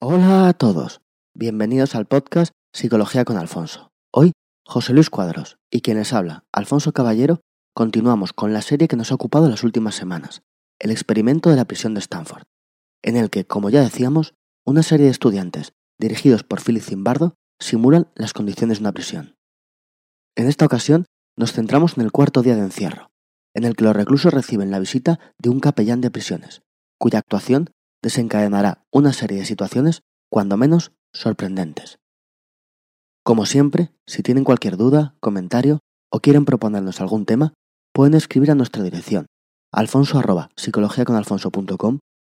Hola a todos, bienvenidos al podcast Psicología con Alfonso. Hoy, José Luis Cuadros y quien les habla, Alfonso Caballero, continuamos con la serie que nos ha ocupado las últimas semanas, el experimento de la prisión de Stanford, en el que, como ya decíamos, una serie de estudiantes, dirigidos por Philip Zimbardo, simulan las condiciones de una prisión. En esta ocasión, nos centramos en el cuarto día de encierro, en el que los reclusos reciben la visita de un capellán de prisiones, cuya actuación desencadenará una serie de situaciones, cuando menos, sorprendentes. Como siempre, si tienen cualquier duda, comentario o quieren proponernos algún tema, pueden escribir a nuestra dirección alfonso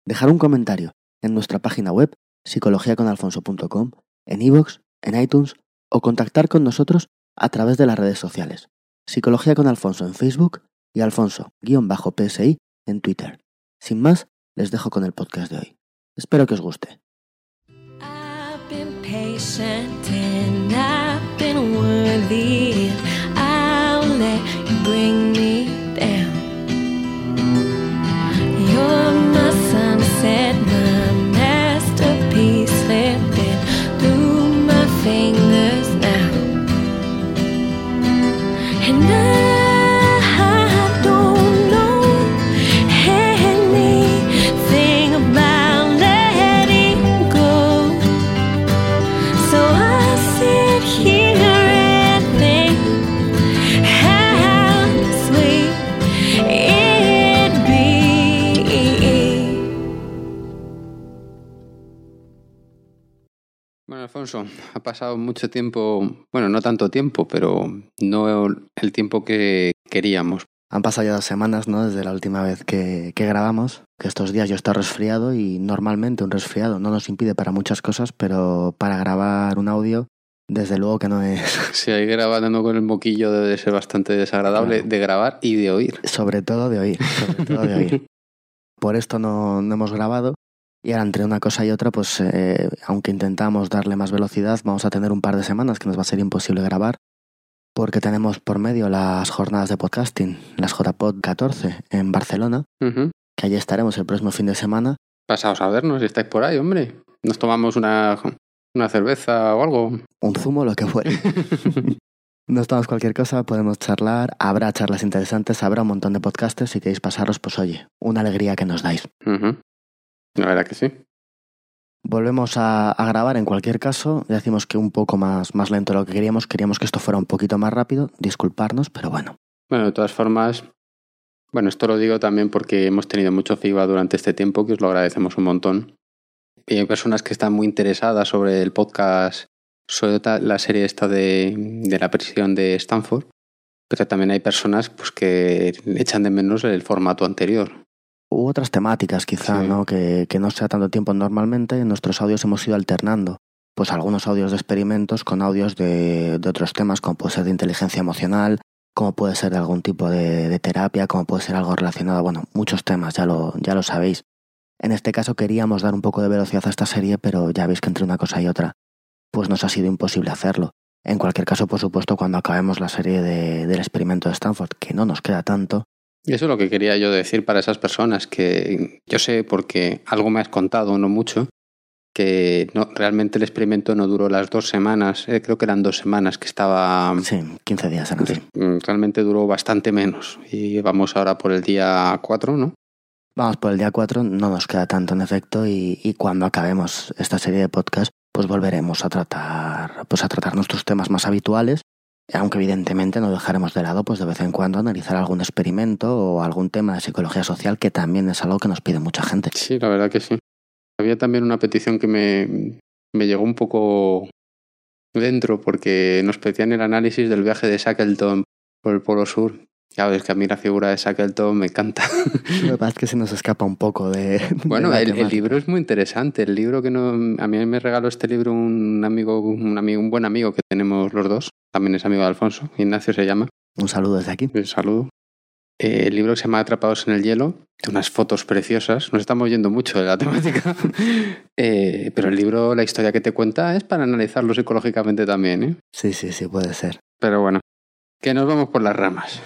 dejar un comentario en nuestra página web psicologiaconalfonso.com, en iVoox, en iTunes o contactar con nosotros a través de las redes sociales. Psicología con Alfonso en Facebook y Alfonso-PSI en Twitter. Sin más, les dejo con el podcast de hoy. Espero que os guste. Alfonso, ha pasado mucho tiempo, bueno, no tanto tiempo, pero no el tiempo que queríamos. Han pasado ya dos semanas, ¿no? Desde la última vez que, que grabamos, que estos días yo estoy resfriado y normalmente un resfriado no nos impide para muchas cosas, pero para grabar un audio, desde luego que no es, Si hay grabando con el moquillo debe ser bastante desagradable Claro. de grabar y de oír. sobre todo de oír, sobre todo de oír. Por esto no, no hemos grabado y ahora entre una cosa y otra, pues eh, aunque intentamos darle más velocidad, vamos a tener un par de semanas que nos va a ser imposible grabar porque tenemos por medio las jornadas de podcasting, las JPod 14 en Barcelona, que allí estaremos el próximo fin de semana Pasaos a vernos si estáis por ahí, hombre. Nos tomamos una, una cerveza o algo. un zumo, lo que fuere. Nos tomamos cualquier cosa, podemos charlar, habrá charlas interesantes, habrá un montón de podcasters, si queréis pasaros, pues oye, una alegría que nos dais. La verdad que sí. Volvemos a, a grabar en cualquier caso, decimos que un poco más, más lento de lo que queríamos, queríamos que esto fuera un poquito más rápido, disculparnos, pero bueno, Bueno, de todas formas, bueno, esto lo digo también porque hemos tenido mucho feedback durante este tiempo, que os lo agradecemos un montón. Y hay personas que están muy interesadas sobre el podcast, sobre la serie esta de, de la prisión de Stanford, pero también hay personas pues, que echan de menos el formato anterior. Hubo otras temáticas quizá, Sí. ¿no? Que, que no sea tanto tiempo normalmente. En nuestros audios hemos ido alternando. Pues algunos audios de experimentos con audios de, de otros temas, como puede ser de inteligencia emocional, como puede ser de algún tipo de, de terapia, como puede ser algo relacionado, bueno, muchos temas, ya lo, ya lo sabéis. En este caso queríamos dar un poco de velocidad a esta serie, pero ya veis que entre una cosa y otra, pues nos ha sido imposible hacerlo. En cualquier caso, por supuesto, cuando acabemos la serie de- del experimento de Stanford, que no nos queda tanto, eso es lo que quería yo decir para esas personas, que yo sé porque algo me has contado, no mucho, que no, realmente el experimento no duró las dos semanas, eh, creo que eran dos semanas que estaba... sí, 15 días eran así. Mm, Realmente duró bastante menos. Y vamos ahora por el día 4, ¿no? Vamos por el día 4, no nos queda tanto en efecto y, y cuando acabemos esta serie de podcast, pues volveremos a tratar, pues a tratar nuestros temas más habituales, aunque evidentemente no dejaremos de lado pues de vez en cuando analizar algún experimento o algún tema de psicología social que también es algo que nos pide mucha gente. Sí, la verdad que sí. Había también una petición que me, me llegó un poco dentro porque nos pedían el análisis del viaje de Shackleton por el Polo Sur. Ya ves que a mí la figura de Shackleton me encanta. Lo que pasa es que se nos escapa un poco de... Bueno, el, libro es muy interesante. El libro que no, a mí me regaló este libro un amigo, un amigo, un buen amigo que tenemos los dos. También es amigo de Alfonso. Ignacio se llama. Un saludo desde aquí. Un saludo. Eh, el libro que se llama Atrapados en el hielo, de unas fotos preciosas. Nos estamos yendo mucho de la temática. Eh, pero el libro, la historia que te cuenta es para analizarlo psicológicamente también. ¿eh? Sí, sí, sí, puede ser. Pero bueno, que nos vamos por las ramas.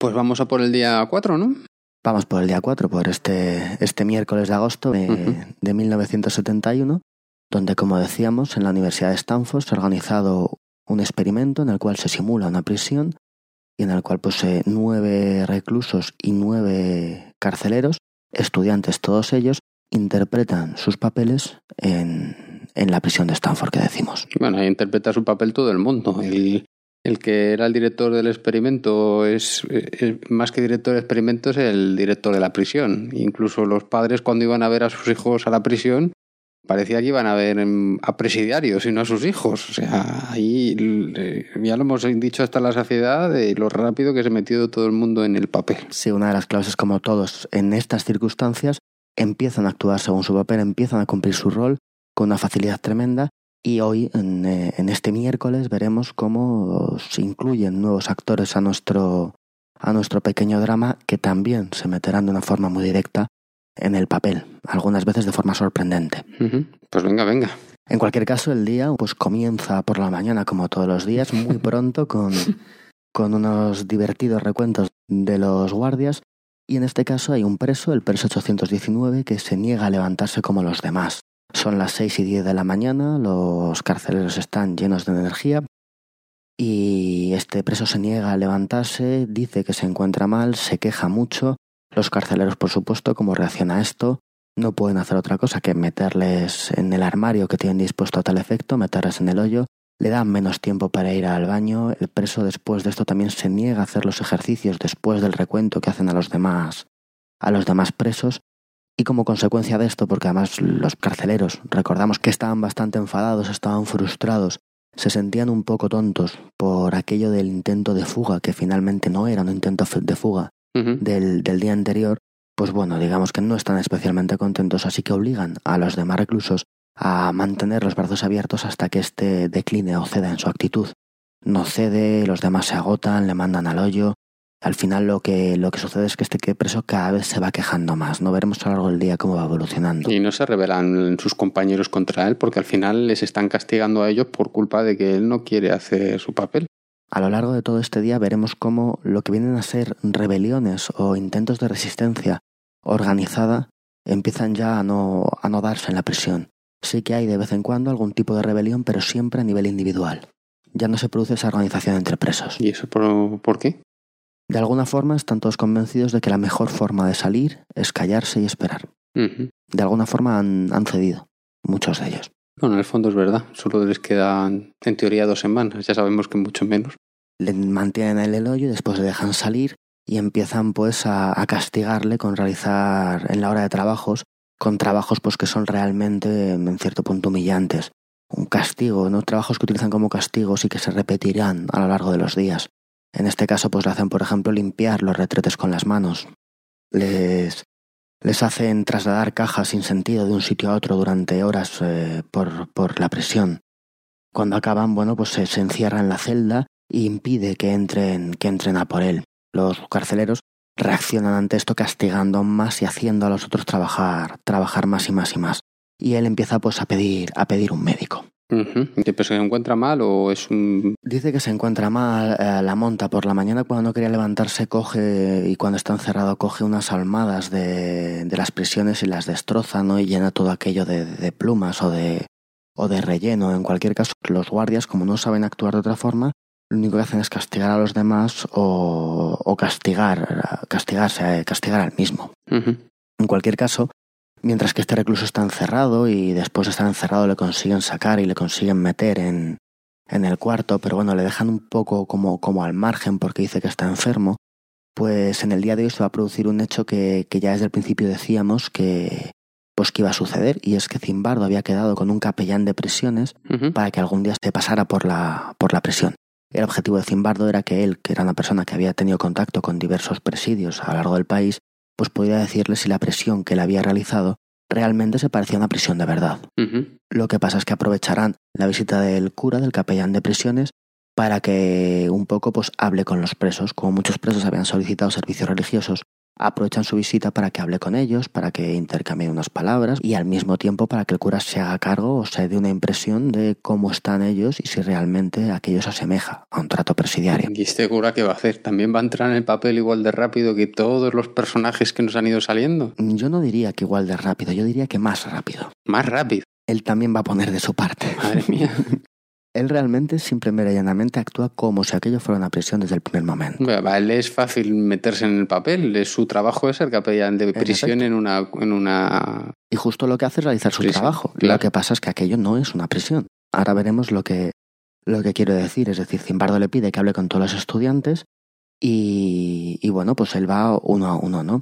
Pues vamos a por el día 4, ¿no? Vamos por el día 4, por este, este miércoles de agosto de, de 1971. donde, como decíamos, en la Universidad de Stanford se ha organizado un experimento en el cual se simula una prisión y en el cual pues, eh, nueve reclusos y nueve carceleros, estudiantes todos ellos, interpretan sus papeles en, en la prisión de Stanford que decimos. Bueno, ahí interpreta su papel todo el mundo. El, el que era el director del experimento es, es- más que director del experimento es el director de la prisión. Incluso los padres cuando iban a ver a sus hijos a la prisión parecía que iban a ver a presidiarios y no a sus hijos. O sea, ahí eh, ya lo hemos dicho hasta la saciedad de lo rápido que se metió todo el mundo en el papel. Sí, una de las claves es como todos en estas circunstancias empiezan a actuar según su papel, empiezan a cumplir su rol con una facilidad tremenda y hoy, en, eh, en este miércoles, veremos cómo se incluyen nuevos actores a nuestro, a nuestro pequeño drama que también se meterán de una forma muy directa en el papel, algunas veces de forma sorprendente. Pues venga, venga. En cualquier caso, el día pues comienza por la mañana, como todos los días, muy pronto, con, con unos divertidos recuentos de los guardias. Y en este caso hay un preso, el preso 819, que se niega a levantarse como los demás. Son las 6 y 10 de la mañana, los carceleros están llenos de energía y este preso se niega a levantarse, dice que se encuentra mal, se queja mucho. Los carceleros, por supuesto, como reacciona a esto, no pueden hacer otra cosa que meterles en el armario que tienen dispuesto a tal efecto, meterles en el hoyo, le dan menos tiempo para ir al baño, el preso después de esto también se niega a hacer los ejercicios después del recuento que hacen a los demás a los demás presos y como consecuencia de esto, porque además los carceleros, recordamos que estaban bastante enfadados, estaban frustrados, se sentían un poco tontos por aquello del intento de fuga, que finalmente no era un intento de fuga del, del día anterior, pues bueno, digamos que no están especialmente contentos, así que obligan a los demás reclusos a mantener los brazos abiertos hasta que éste decline o ceda en su actitud. No cede, los demás se agotan, le mandan al hoyo. Al final lo que, lo que sucede es que este preso cada vez se va quejando más. No veremos a lo largo del día cómo va evolucionando. Y no se rebelan sus compañeros contra él porque al final les están castigando a ellos por culpa de que él no quiere hacer su papel. A lo largo de todo este día veremos cómo lo que vienen a ser rebeliones o intentos de resistencia organizada empiezan ya a no, a no darse en la prisión. Sí que hay de vez en cuando algún tipo de rebelión, pero siempre a nivel individual. Ya no se produce esa organización entre presos. ¿Y eso por, por qué? De alguna forma están todos convencidos de que la mejor forma de salir es callarse y esperar. De alguna forma han, han cedido, muchos de ellos. Bueno, en el fondo es verdad. Solo les quedan, en teoría, dos semanas. Ya sabemos que mucho menos. Le mantienen en el hoyo y después le dejan salir y empiezan pues a, a castigarle con realizar en la hora de trabajos, con trabajos pues que son realmente en cierto punto humillantes. Un castigo, ¿no? Trabajos que utilizan como castigos y que se repetirán a lo largo de los días. En este caso pues le hacen por ejemplo limpiar los retretes con las manos. Les, les hacen trasladar cajas sin sentido de un sitio a otro durante horas eh, por, por la presión. Cuando acaban, bueno, pues se, encierra en la celda y impide que entren, que entren a por él. Los carceleros reaccionan ante esto castigando más y haciendo a los otros trabajar, trabajar más y más y más. Y él empieza pues a pedir, a pedir un médico. Ujú. ¿Y ¿Pero se encuentra mal o es un...? Dice que se encuentra mal, eh, la monta por la mañana cuando no quería levantarse coge y cuando está encerrado coge unas almadas de, de las prisiones y las destroza, ¿no? Y llena todo aquello de, de plumas o de, o de relleno. En cualquier caso, los guardias, como no saben actuar de otra forma, lo único que hacen es castigar a los demás o, o castigar, castigarse, eh, castigar al mismo. En cualquier caso, mientras que este recluso está encerrado y después de estar encerrado le consiguen sacar y le consiguen meter en, en el cuarto, pero bueno, le dejan un poco como, como al margen porque dice que está enfermo, pues en el día de hoy se va a producir un hecho que, que ya desde el principio decíamos que pues que iba a suceder y es que Zimbardo había quedado con un capellán de prisiones para que algún día se pasara por la, por la prisión. El objetivo de Zimbardo era que él, que era una persona que había tenido contacto con diversos presidios a lo largo del país, pues pudiera decirle si la presión que él había realizado realmente se parecía a una prisión de verdad. Lo que pasa es que aprovecharán la visita del cura, del capellán de prisiones, para que un poco pues hable con los presos. Como muchos presos habían solicitado servicios religiosos, aprovechan su visita para que hable con ellos, para que intercambien unas palabras y al mismo tiempo para que el cura se haga cargo o se dé una impresión de cómo están ellos y si realmente aquello se asemeja a un trato presidiario. ¿Y este cura qué va a hacer? ¿También va a entrar en el papel igual de rápido que todos los personajes que nos han ido saliendo? Yo no diría que igual de rápido, yo diría que más rápido. Más rápido. él también va a poner de su parte. Madre mía. Él realmente, simplemente y llanamente, actúa como si aquello fuera una prisión desde el primer momento. Bueno, él es fácil meterse en el papel. Su trabajo es ser capellán de prisión en una, en una. Y justo lo que hace es realizar su trabajo. claro. Lo que pasa es que aquello no es una prisión. Ahora veremos lo que, lo que quiero decir. Es decir, Zimbardo le pide que hable con todos los estudiantes y, y bueno, pues él va uno a uno, ¿no?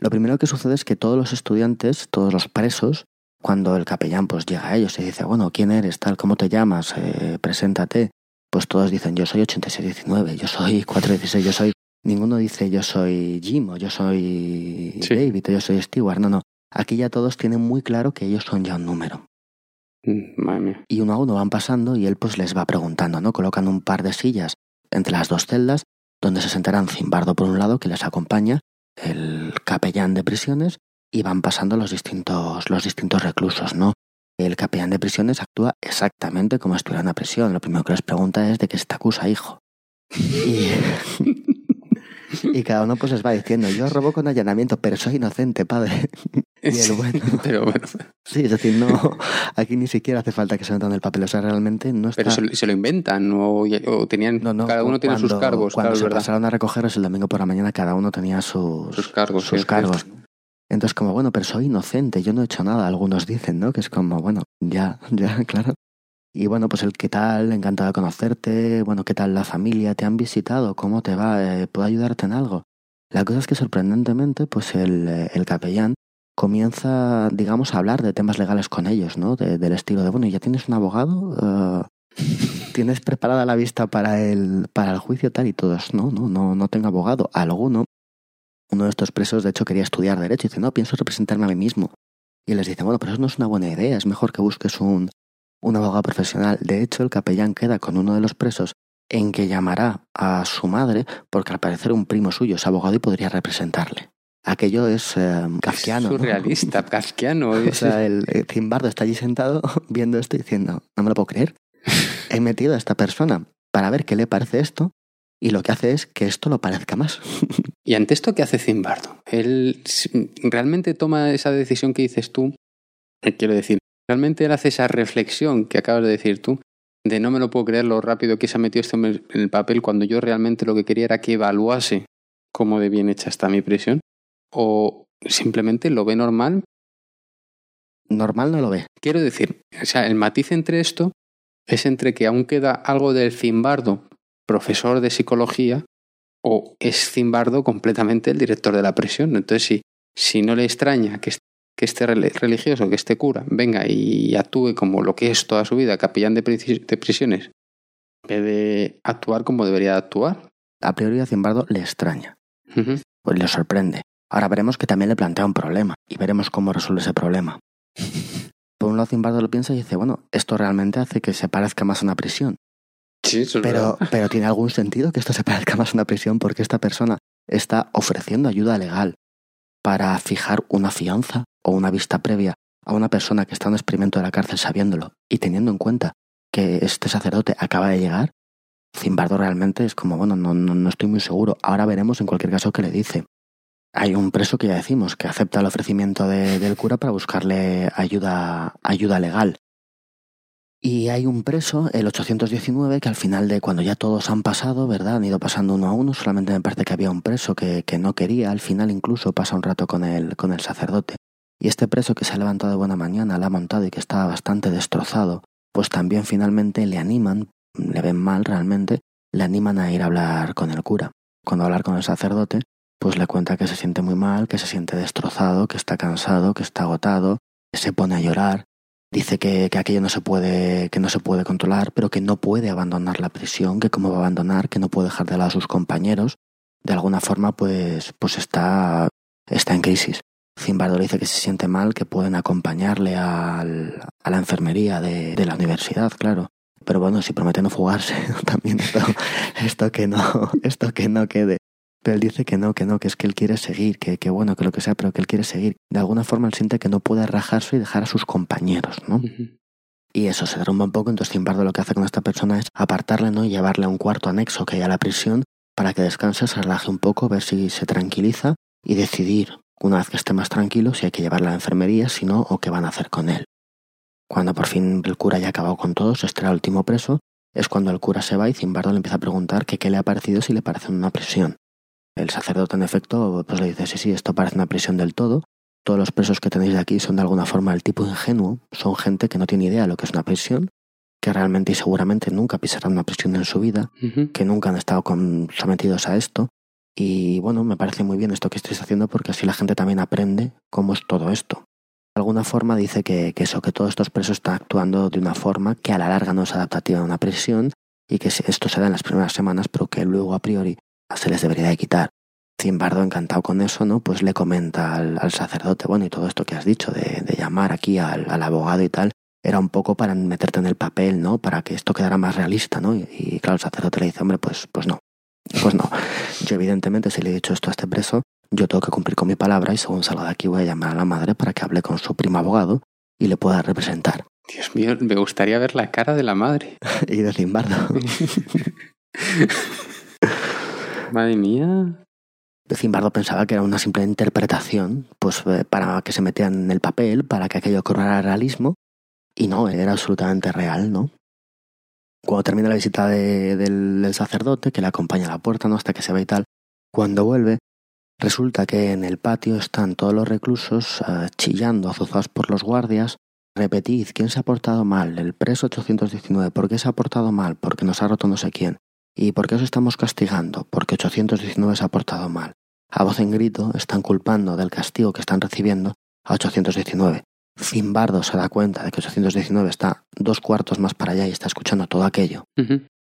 Lo primero que sucede es que todos los estudiantes, todos los presos, cuando el capellán pues llega a ellos y dice, bueno, ¿quién eres? Tal, ¿cómo te llamas? Eh, preséntate. Pues todos dicen, yo soy 8619, yo soy 416, yo soy... Ninguno dice, yo soy Jim o yo soy Sí. David o yo soy Stewart. No, no. Aquí ya todos tienen muy claro que ellos son ya un número. Mm, Madre mía. Y uno a uno van pasando y él pues les va preguntando, ¿no? Colocan un par de sillas entre las dos celdas donde se sentarán Zimbardo por un lado que les acompaña, el capellán de prisiones y van pasando los distintos, los distintos reclusos, ¿no? El capellán de prisiones actúa exactamente como si estuviera en una prisión. Lo primero que les pregunta es de qué se te acusa, hijo. Y, y cada uno pues les va diciendo, yo robo con allanamiento, pero soy inocente, padre. Y el bueno. Pero bueno, Sí, es decir, no, aquí ni siquiera hace falta que se metan el papel, o sea, realmente no está... pero se, lo- se lo inventan o, o tenían. No, no, cada uno tiene sus cuando- cargos, Cuando claro, se verdad. pasaron a recogerlos el domingo por la mañana, cada uno tenía sus, Sus cargos, sí, sus cargos. Entonces, como, bueno, pero soy inocente, yo no he hecho nada, algunos dicen, ¿no? Que es como, bueno, ya, ya, claro. Y bueno, pues el qué tal, encantado de conocerte, bueno, qué tal la familia, te han visitado, cómo te va, Eh, puedo ayudarte en algo. La cosa es que sorprendentemente, pues el, eh, el capellán comienza, digamos, a hablar de temas legales con ellos, ¿no? De- del estilo de, bueno, ¿ya tienes un abogado? Eh, ¿Tienes preparada la vista para el, para el juicio tal? Y todos, no, no, no, no tengo abogado. Alguno, uno de estos presos, de hecho, quería estudiar Derecho y dice, no, pienso representarme a mí mismo. Y les dice, bueno, pero eso no es una buena idea, es mejor que busques un, un abogado profesional. De hecho, el capellán queda con uno de los presos en que llamará a su madre, porque al parecer un primo suyo es abogado y podría representarle. Aquello es eh, kafkiano. ¿no? Surrealista, kafkiano. O sea, el, el Zimbardo está allí sentado viendo esto y diciendo, no me lo puedo creer. He metido a esta persona para ver qué le parece esto y lo que hace es que esto lo parezca más. Y ante esto, ¿qué hace Zimbardo? Él realmente toma esa decisión que dices tú. eh, Quiero decir, realmente él hace esa reflexión que acabas de decir tú, de no me lo puedo creer lo rápido que se ha metido este hombre en el papel cuando yo realmente lo que quería era que evaluase cómo de bien hecha está mi prisión. O simplemente lo ve normal. Normal no lo ve. Quiero decir, o sea, el matiz entre esto es entre que aún queda algo del Zimbardo, profesor de psicología, o es Zimbardo completamente el director de la prisión. Entonces, si, si no le extraña que, es- que este rel- religioso, que este cura, venga y actúe como lo que es toda su vida, capellán de, prisi- de prisiones, en vez de actuar como debería actuar. A priori a Zimbardo le extraña, pues le sorprende. Ahora veremos que también le plantea un problema y veremos cómo resuelve ese problema. Por un lado Zimbardo lo piensa y dice, bueno, esto realmente hace que se parezca más a una prisión. Pero, pero tiene algún sentido que esto se parezca más a una prisión porque esta persona está ofreciendo ayuda legal para fijar una fianza o una vista previa a una persona que está en un experimento de la cárcel sabiéndolo y teniendo en cuenta que este sacerdote acaba de llegar. Zimbardo realmente es como, bueno, no, no, no estoy muy seguro. Ahora veremos en cualquier caso qué le dice. Hay un preso que ya decimos que acepta el ofrecimiento de- del cura para buscarle ayuda, ayuda legal. Y hay un preso, el 819, que al final de cuando ya todos han pasado, ¿verdad? Han ido pasando uno a uno, solamente me parece que había un preso que, que no quería, al final incluso pasa un rato con el, con el sacerdote. Y este preso que se ha levantado de buena mañana, la ha montado y que estaba bastante destrozado, pues también finalmente le animan, le ven mal realmente, le animan a ir a hablar con el cura. Cuando hablar con el sacerdote, pues le cuenta que se siente muy mal, que se siente destrozado, que está cansado, que está agotado, que se pone a llorar, dice que, que aquello no se puede, que no se puede controlar, pero que no puede abandonar la prisión, que cómo va a abandonar, que no puede dejar de lado a sus compañeros. De alguna forma, pues, pues está, está en crisis. Zimbardo le dice que se siente mal, que pueden acompañarle al, a la enfermería de, de la universidad, claro. Pero bueno, si promete no fugarse, también esto, esto que no, esto que no quede. Pero él dice que no, que no, que es que él quiere seguir, que, que bueno, que lo que sea, pero que él quiere seguir. De alguna forma él siente que no puede rajarse y dejar a sus compañeros, ¿no? Y eso se derrumba un poco, entonces Zimbardo lo que hace con esta persona es apartarle, ¿no? Y llevarle a un cuarto anexo que hay a la prisión para que descanse, se relaje un poco, ver si se tranquiliza y decidir, una vez que esté más tranquilo, si hay que llevarle a la enfermería, si no, o qué van a hacer con él. Cuando por fin el cura ya ha acabado con todos, este era el último preso, es cuando el cura se va y Zimbardo le empieza a preguntar que qué le ha parecido si le parece una prisión. El sacerdote, en efecto, pues le dice, sí, sí, esto parece una prisión del todo. Todos los presos que tenéis de aquí son de alguna forma del tipo ingenuo, son gente que no tiene idea de lo que es una prisión, que realmente y seguramente nunca pisarán una prisión en su vida, que nunca han estado con- sometidos a esto. Y bueno, me parece muy bien esto que estáis haciendo porque así la gente también aprende cómo es todo esto. De alguna forma dice que, que eso, que todos estos presos están actuando de una forma que a la larga no es adaptativa a una prisión y que esto se da en las primeras semanas, pero que luego a priori se les debería de quitar. Zimbardo, encantado con eso, ¿no? Pues le comenta al, al sacerdote, bueno, y todo esto que has dicho de, de llamar aquí al, al abogado y tal, era un poco para meterte en el papel, ¿no? Para que esto quedara más realista, ¿no? Y, y claro, el sacerdote le dice, hombre, pues, pues no. Pues no. Yo evidentemente si le he dicho esto a este preso, yo tengo que cumplir con mi palabra y según salga de aquí voy a llamar a la madre para que hable con su primo abogado y le pueda representar. Dios mío, me gustaría ver la cara de la madre. y de Zimbardo. Madre mía. Zimbardo pensaba que era una simple interpretación, pues eh, para que se metieran en el papel, para que aquello cobrara realismo, y no, era absolutamente real, ¿no? Cuando termina la visita de- del, sacerdote, que le acompaña a la puerta, ¿no? Hasta que se va y tal, cuando vuelve, resulta que en el patio están todos los reclusos eh, chillando, azuzados por los guardias. Repetid, ¿quién se ha portado mal? El preso 819, ¿por qué se ha portado mal? Porque nos ha roto no sé quién. ¿Y por qué os estamos castigando? Porque 819 se ha portado mal. A voz en grito están culpando del castigo que están recibiendo a 819. Zimbardo se da cuenta de que 819 está dos cuartos más para allá y está escuchando todo aquello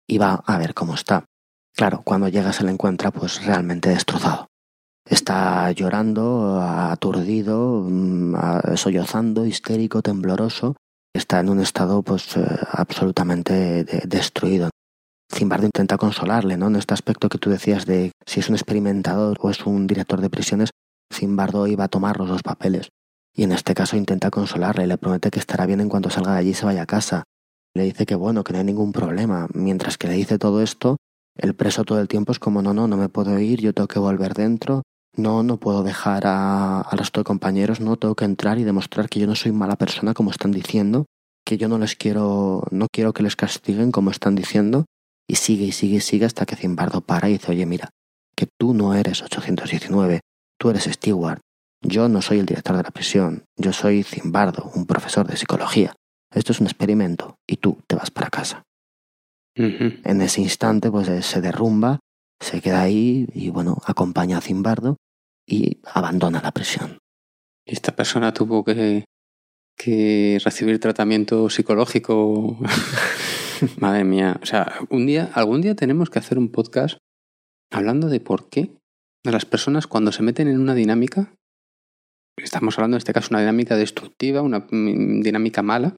y va a ver cómo está. Claro, cuando llega se le encuentra pues realmente destrozado. Está llorando, aturdido, mm, sollozando, histérico, tembloroso. Está en un estado pues eh, absolutamente de- destruido. Zimbardo intenta consolarle, ¿no? En este aspecto que tú decías de si es un experimentador o es un director de prisiones, Zimbardo iba a tomar los dos papeles. Y en este caso intenta consolarle, le promete que estará bien en cuanto salga de allí y se vaya a casa. Le dice que bueno, que no hay ningún problema. Mientras que le dice todo esto, el preso todo el tiempo es como no, no, no me puedo ir, yo tengo que volver dentro, no, no puedo dejar a- al resto de compañeros, no, tengo que entrar y demostrar que yo no soy mala persona como están diciendo, que yo no les quiero, no quiero que les castiguen como están diciendo, y sigue y sigue y sigue hasta que Zimbardo para y dice, oye, mira, que tú no eres 819, tú eres Stewart, yo no soy el director de la prisión, yo soy Zimbardo, un profesor de psicología. Esto es un experimento y tú te vas para casa. Ujú. En ese instante, pues eh, se derrumba, se queda ahí y bueno, acompaña a Zimbardo y abandona la prisión. Esta persona tuvo que, que recibir tratamiento psicológico. Madre mía. O sea, un día, algún día tenemos que hacer un podcast hablando de por qué de las personas cuando se meten en una dinámica, estamos hablando en este caso una dinámica destructiva, una mm, dinámica mala,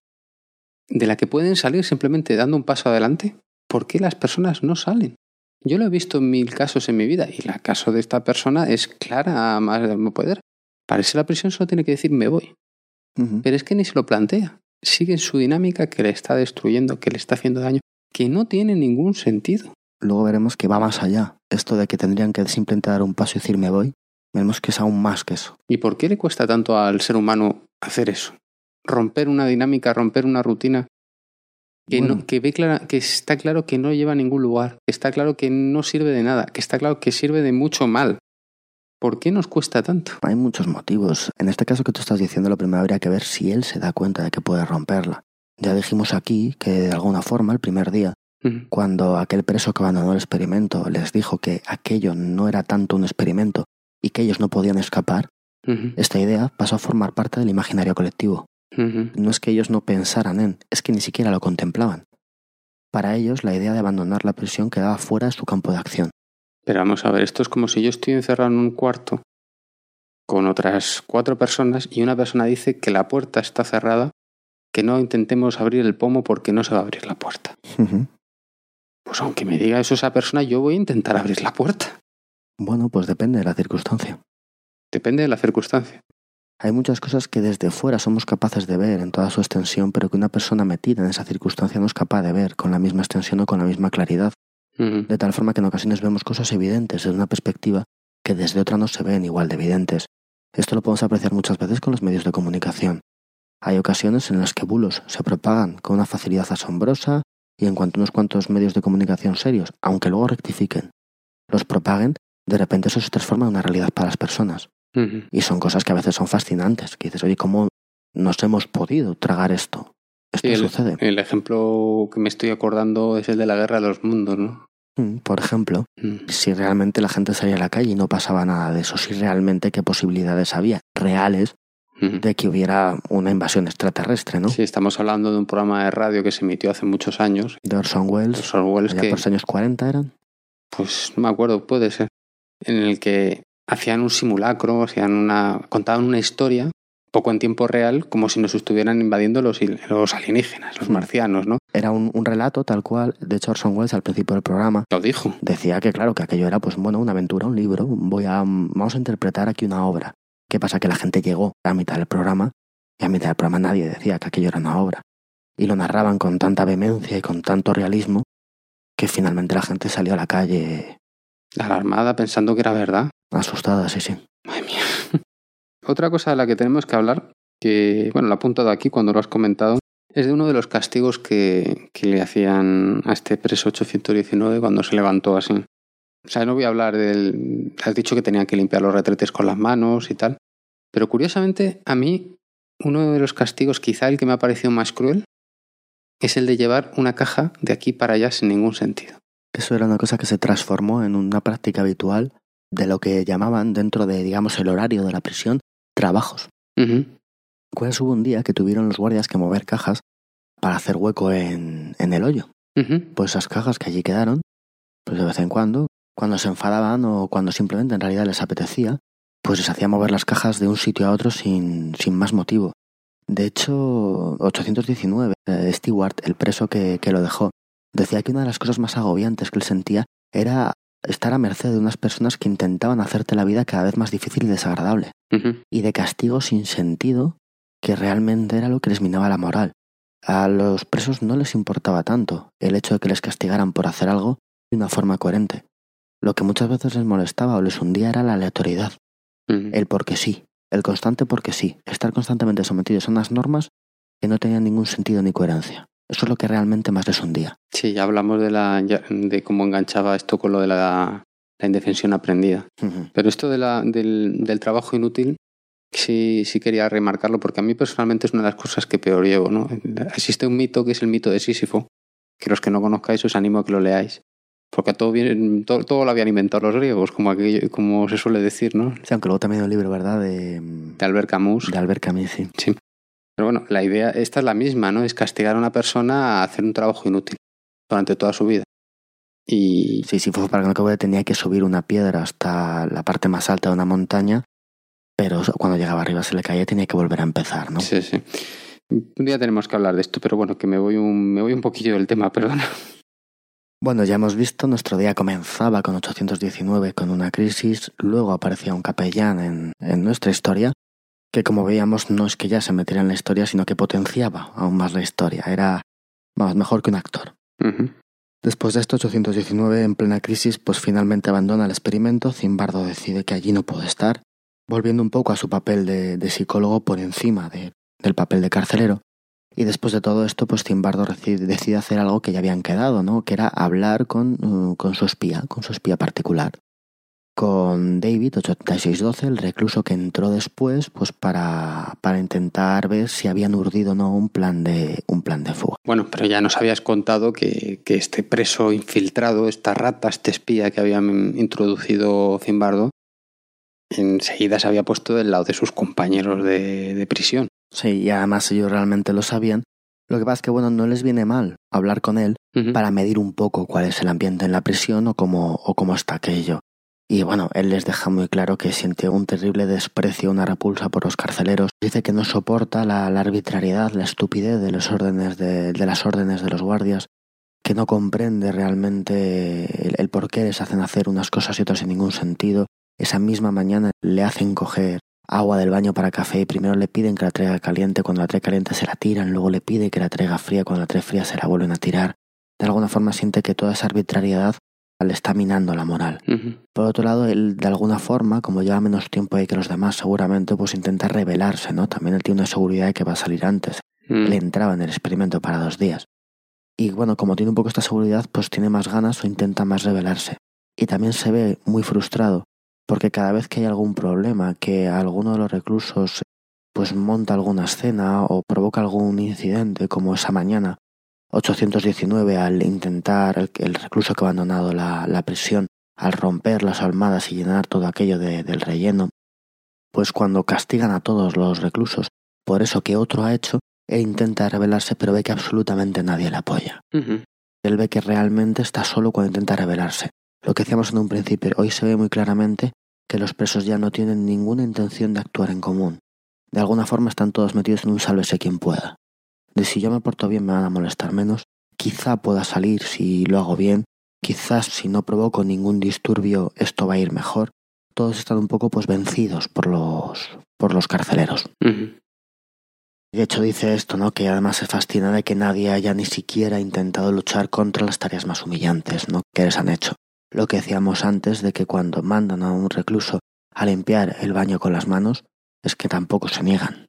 de la que pueden salir simplemente dando un paso adelante, ¿por qué las personas no salen? Yo lo he visto en mil casos en mi vida y el caso de esta persona es clara a más de no poder. Para irse a la prisión solo tiene que decir me voy. Pero es que ni se lo plantea. Sigue en su dinámica que le está destruyendo, que le está haciendo daño, que no tiene ningún sentido. Luego veremos que va más allá. Esto de que tendrían que simplemente dar un paso y decir me voy, veremos que es aún más que eso. ¿Y por qué le cuesta tanto al ser humano hacer eso? Romper una dinámica, romper una rutina que, Bueno. no, que, ve clara- que está claro que no lleva a ningún lugar, que está claro que no sirve de nada, que está claro que sirve de mucho mal. ¿Por qué nos cuesta tanto? Hay muchos motivos. En este caso que tú estás diciendo, lo primero habría que ver si él se da cuenta de que puede romperla. Ya dijimos aquí que de alguna forma el primer día, cuando aquel preso que abandonó el experimento les dijo que aquello no era tanto un experimento y que ellos no podían escapar, esta idea pasó a formar parte del imaginario colectivo. No es que ellos no pensaran en, es que ni siquiera lo contemplaban. Para ellos, la idea de abandonar la prisión quedaba fuera de su campo de acción. Pero vamos a ver, esto es como si yo estoy encerrado en un cuarto con otras cuatro personas y una persona dice que la puerta está cerrada, que no intentemos abrir el pomo porque no se va a abrir la puerta. Pues aunque me diga eso esa persona, yo voy a intentar abrir la puerta. Bueno, pues depende de la circunstancia. Depende de la circunstancia. Hay muchas cosas que desde fuera somos capaces de ver en toda su extensión, pero que una persona metida en esa circunstancia no es capaz de ver con la misma extensión o con la misma claridad, De tal forma que en ocasiones vemos cosas evidentes desde una perspectiva que desde otra no se ven igual de evidentes. Esto lo podemos apreciar muchas veces con los medios de comunicación. Hay ocasiones en las que bulos se propagan con una facilidad asombrosa y en cuanto unos cuantos medios de comunicación serios, aunque luego rectifiquen, los propaguen, de repente eso se transforma en una realidad para las personas. Y son cosas que a veces son fascinantes, que dices, oye, ¿cómo nos hemos podido tragar esto? Esto Sí, el, sucede. el ejemplo que me estoy acordando es el de la guerra de los mundos, ¿no? Mm, Por ejemplo, Mm. si realmente la gente salía a la calle y no pasaba nada de eso, si realmente qué posibilidades había reales Ujú. de que hubiera una invasión extraterrestre, ¿no? Sí, estamos hablando de un programa de radio que se emitió hace muchos años. De Orson Welles, Los Orwells ya que, por los años 40 eran. pues no me acuerdo, puede ser, en el que hacían un simulacro, hacían una, contaban una historia, poco en tiempo real, como si nos estuvieran invadiendo los, los alienígenas, los Mm. marcianos, ¿no? Era un, un relato tal cual. De hecho, Orson Welles al principio del programa Lo dijo. decía que, claro, que aquello era, pues bueno, una aventura, un libro. Voy a, vamos a interpretar aquí una obra. ¿Qué pasa? Que la gente llegó a mitad del programa y a mitad del programa nadie decía que aquello era una obra. Y lo narraban con tanta vehemencia y con tanto realismo que finalmente la gente salió a la calle Alarmada pensando que era verdad. asustada, sí, sí. Madre mía. Otra cosa de la que tenemos que hablar, que, bueno, lo he apuntado aquí cuando lo has comentado, es de uno de los castigos que, que le hacían a este preso 819 cuando se levantó así. O sea, no voy a hablar del... Has dicho que tenían que limpiar los retretes con las manos y tal. Pero curiosamente, a mí, uno de los castigos, quizá el que me ha parecido más cruel, es el de llevar una caja de aquí para allá sin ningún sentido. Eso era una cosa que se transformó en una práctica habitual de lo que llamaban dentro de, digamos, el horario de la prisión, trabajos. Ujú. Pues hubo un día que tuvieron los guardias que mover cajas para hacer hueco en, en el hoyo. Pues esas cajas que allí quedaron, pues de vez en cuando, cuando se enfadaban o cuando simplemente en realidad les apetecía, pues les hacía mover las cajas de un sitio a otro sin, sin más motivo. De hecho, 819, eh, Stewart, el preso que, que lo dejó, decía que una de las cosas más agobiantes que él sentía era estar a merced de unas personas que intentaban hacerte la vida cada vez más difícil y desagradable, y de castigo sin sentido que realmente era lo que les minaba la moral. A los presos no les importaba tanto el hecho de que les castigaran por hacer algo de una forma coherente. Lo que muchas veces les molestaba o les hundía era la aleatoriedad, el porque sí, el constante porque sí, estar constantemente sometidos a unas normas que no tenían ningún sentido ni coherencia. Eso es lo que realmente más les hundía. Sí, ya hablamos de, la, de cómo enganchaba esto con lo de la, la indefensión aprendida. Ujú. Pero esto de la, del, del trabajo inútil, sí, sí quería remarcarlo porque a mí personalmente es una de las cosas que peor llevo. ¿no? Existe un mito que es el mito de Sísifo, que los que no conozcáis os animo a que lo leáis. Porque todo, bien, todo, todo lo habían inventado los griegos, como, aquello, como se suele decir, ¿no? Sí, aunque luego también hay un libro, ¿verdad?, de, De Albert Camus. de Albert Camus, sí. Sí. Pero bueno, la idea, esta es la misma, ¿no? Es castigar a una persona a hacer un trabajo inútil durante toda su vida. Y Sí, si fue para que no tenía que subir una piedra hasta la parte más alta de una montaña, pero cuando llegaba arriba se le caía y tenía que volver a empezar, ¿no? Sí, sí. Un día tenemos que hablar de esto, pero bueno, que me voy un, me voy un poquillo del tema, perdona. Bueno, ya hemos visto, nuestro día comenzaba con 819 con una crisis, luego aparecía un capellán en, en nuestra historia, que como veíamos no es que ya se metiera en la historia, sino que potenciaba aún más la historia, era vamos, mejor que un actor. Después de esto, 819, en plena crisis, pues finalmente abandona el experimento, Zimbardo decide que allí no puede estar, volviendo un poco a su papel de, de psicólogo por encima de- del papel de carcelero. Y después de todo esto, pues Zimbardo decide hacer algo que ya habían quedado, ¿no? Que era hablar con, uh, con su espía, con su espía particular. Con David, 8612, el recluso que entró después, pues para, para intentar ver si habían urdido o no un plan de, un plan de fuga. Bueno, pero ya nos habías contado que, que este preso infiltrado, esta rata, este espía que habían introducido Zimbardo, enseguida se había puesto del lado de sus compañeros de, de prisión. Sí, y además ellos realmente lo sabían. Lo que pasa es que, bueno, no les viene mal hablar con él para medir un poco cuál es el ambiente en la prisión o cómo, o cómo está aquello. Y bueno, él les deja muy claro que siente un terrible desprecio, una repulsa por los carceleros. Dice que no soporta la, arbitrariedad, la estupidez de, los órdenes de, de las órdenes de los guardias, que no comprende realmente el, el por qué les hacen hacer unas cosas y otras sin ningún sentido. Esa misma mañana le hacen coger agua del baño para café y primero le piden que la traiga caliente, cuando la trae caliente se la tiran, luego le pide que la traiga fría, cuando la trae fría se la vuelven a tirar. De alguna forma siente que toda esa arbitrariedad le está minando la moral. Por otro lado, él de alguna forma, como lleva menos tiempo ahí que los demás, seguramente pues intenta rebelarse, ¿no? También él tiene una seguridad de que va a salir antes. Mm. Él entraba en el experimento para dos días. Y bueno, como tiene un poco esta seguridad, pues tiene más ganas o intenta más rebelarse. Y también se ve muy frustrado, porque cada vez que hay algún problema, que alguno de los reclusos pues monta alguna escena o provoca algún incidente, como esa mañana 819 al intentar el, recluso que ha abandonado la, la prisión, al romper las almadas y llenar todo aquello de- del relleno, pues cuando castigan a todos los reclusos por eso que otro ha hecho, él intenta rebelarse pero ve que absolutamente nadie le apoya. Él ve que realmente está solo cuando intenta rebelarse. Lo que decíamos en un principio, hoy se ve muy claramente que los presos ya no tienen ninguna intención de actuar en común. De alguna forma están todos metidos en un sálvese quien pueda. De si yo me porto bien me van a molestar menos, quizá pueda salir si lo hago bien, quizás si no provoco ningún disturbio esto va a ir mejor. Todos están un poco pues vencidos por los por los carceleros. De hecho dice esto, ¿no? Que además se fascina de que nadie haya ni siquiera intentado luchar contra las tareas más humillantes, ¿no? Que les han hecho. Lo que decíamos antes de que cuando mandan a un recluso a limpiar el baño con las manos, es que tampoco se niegan.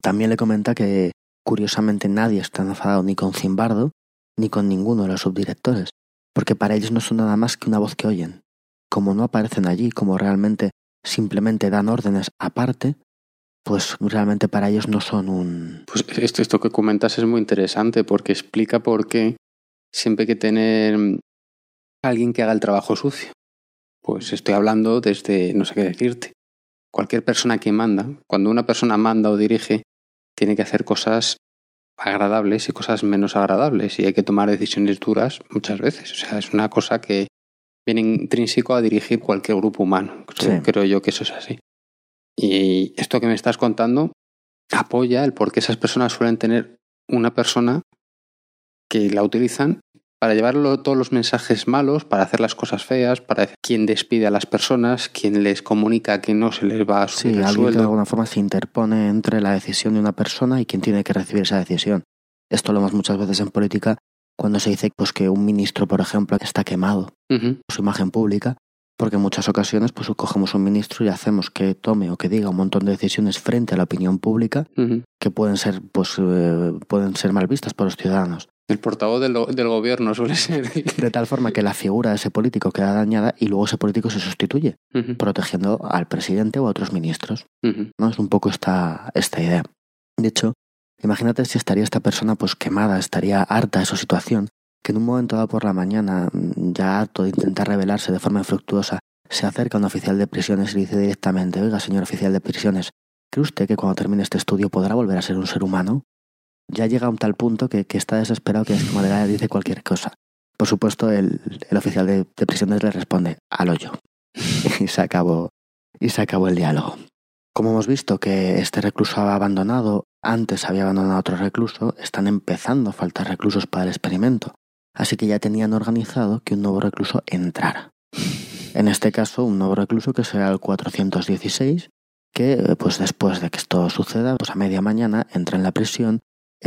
También le comenta que curiosamente nadie está enfadado ni con Zimbardo ni con ninguno de los subdirectores, porque para ellos no son nada más que una voz que oyen. Como no aparecen allí, como realmente simplemente dan órdenes aparte, pues realmente para ellos no son un... Pues esto, esto que comentas es muy interesante porque explica por qué siempre hay que tener alguien que haga el trabajo sucio. Pues estoy hablando desde, no sé qué decirte, cualquier persona que manda, cuando una persona manda o dirige, tiene que hacer cosas agradables y cosas menos agradables y hay que tomar decisiones duras muchas veces. O sea, es una cosa que viene intrínseco a dirigir cualquier grupo humano. Sí. Creo yo que eso es así. Y esto que me estás contando apoya el por qué esas personas suelen tener una persona que la utilizan para llevarlo todos los mensajes malos, para hacer las cosas feas, para decir quién despide a las personas, quién les comunica que no se les va a Sí, subir el alguien que de sueldo. alguna forma se interpone entre la decisión de una persona y quien tiene que recibir esa decisión. Esto lo vemos muchas veces en política cuando se dice pues, que un ministro, por ejemplo, está quemado por su imagen pública, porque en muchas ocasiones pues, cogemos un ministro y hacemos que tome o que diga un montón de decisiones frente a la opinión pública que pueden ser, pues, eh, pueden ser mal vistas por los ciudadanos. El portavoz del, del gobierno suele ser. De tal forma que la figura de ese político queda dañada y luego ese político se sustituye, protegiendo al presidente o a otros ministros. ¿no? Es un poco esta, esta idea. De hecho, imagínate si estaría esta persona pues quemada, estaría harta de su situación, que en un momento dado por la mañana, mm, ya harto de intentar rebelarse de forma infructuosa, se acerca a un oficial de prisiones y le dice directamente, oiga, señor oficial de prisiones, ¿cree usted que cuando termine este estudio podrá volver a ser un ser humano? Ya llega a un tal punto que, que está desesperado que es como de "Ah, dice cualquier cosa. Por supuesto, el, oficial de, prisiones le responde, al hoyo. y se acabó, y se acabó el diálogo. Como hemos visto que este recluso ha abandonado, antes había abandonado otro recluso, están empezando a faltar reclusos para el experimento. Así que ya tenían organizado que un nuevo recluso entrara. En este caso, un nuevo recluso que será el 416, que pues después de que esto suceda, pues a media mañana entra en la prisión,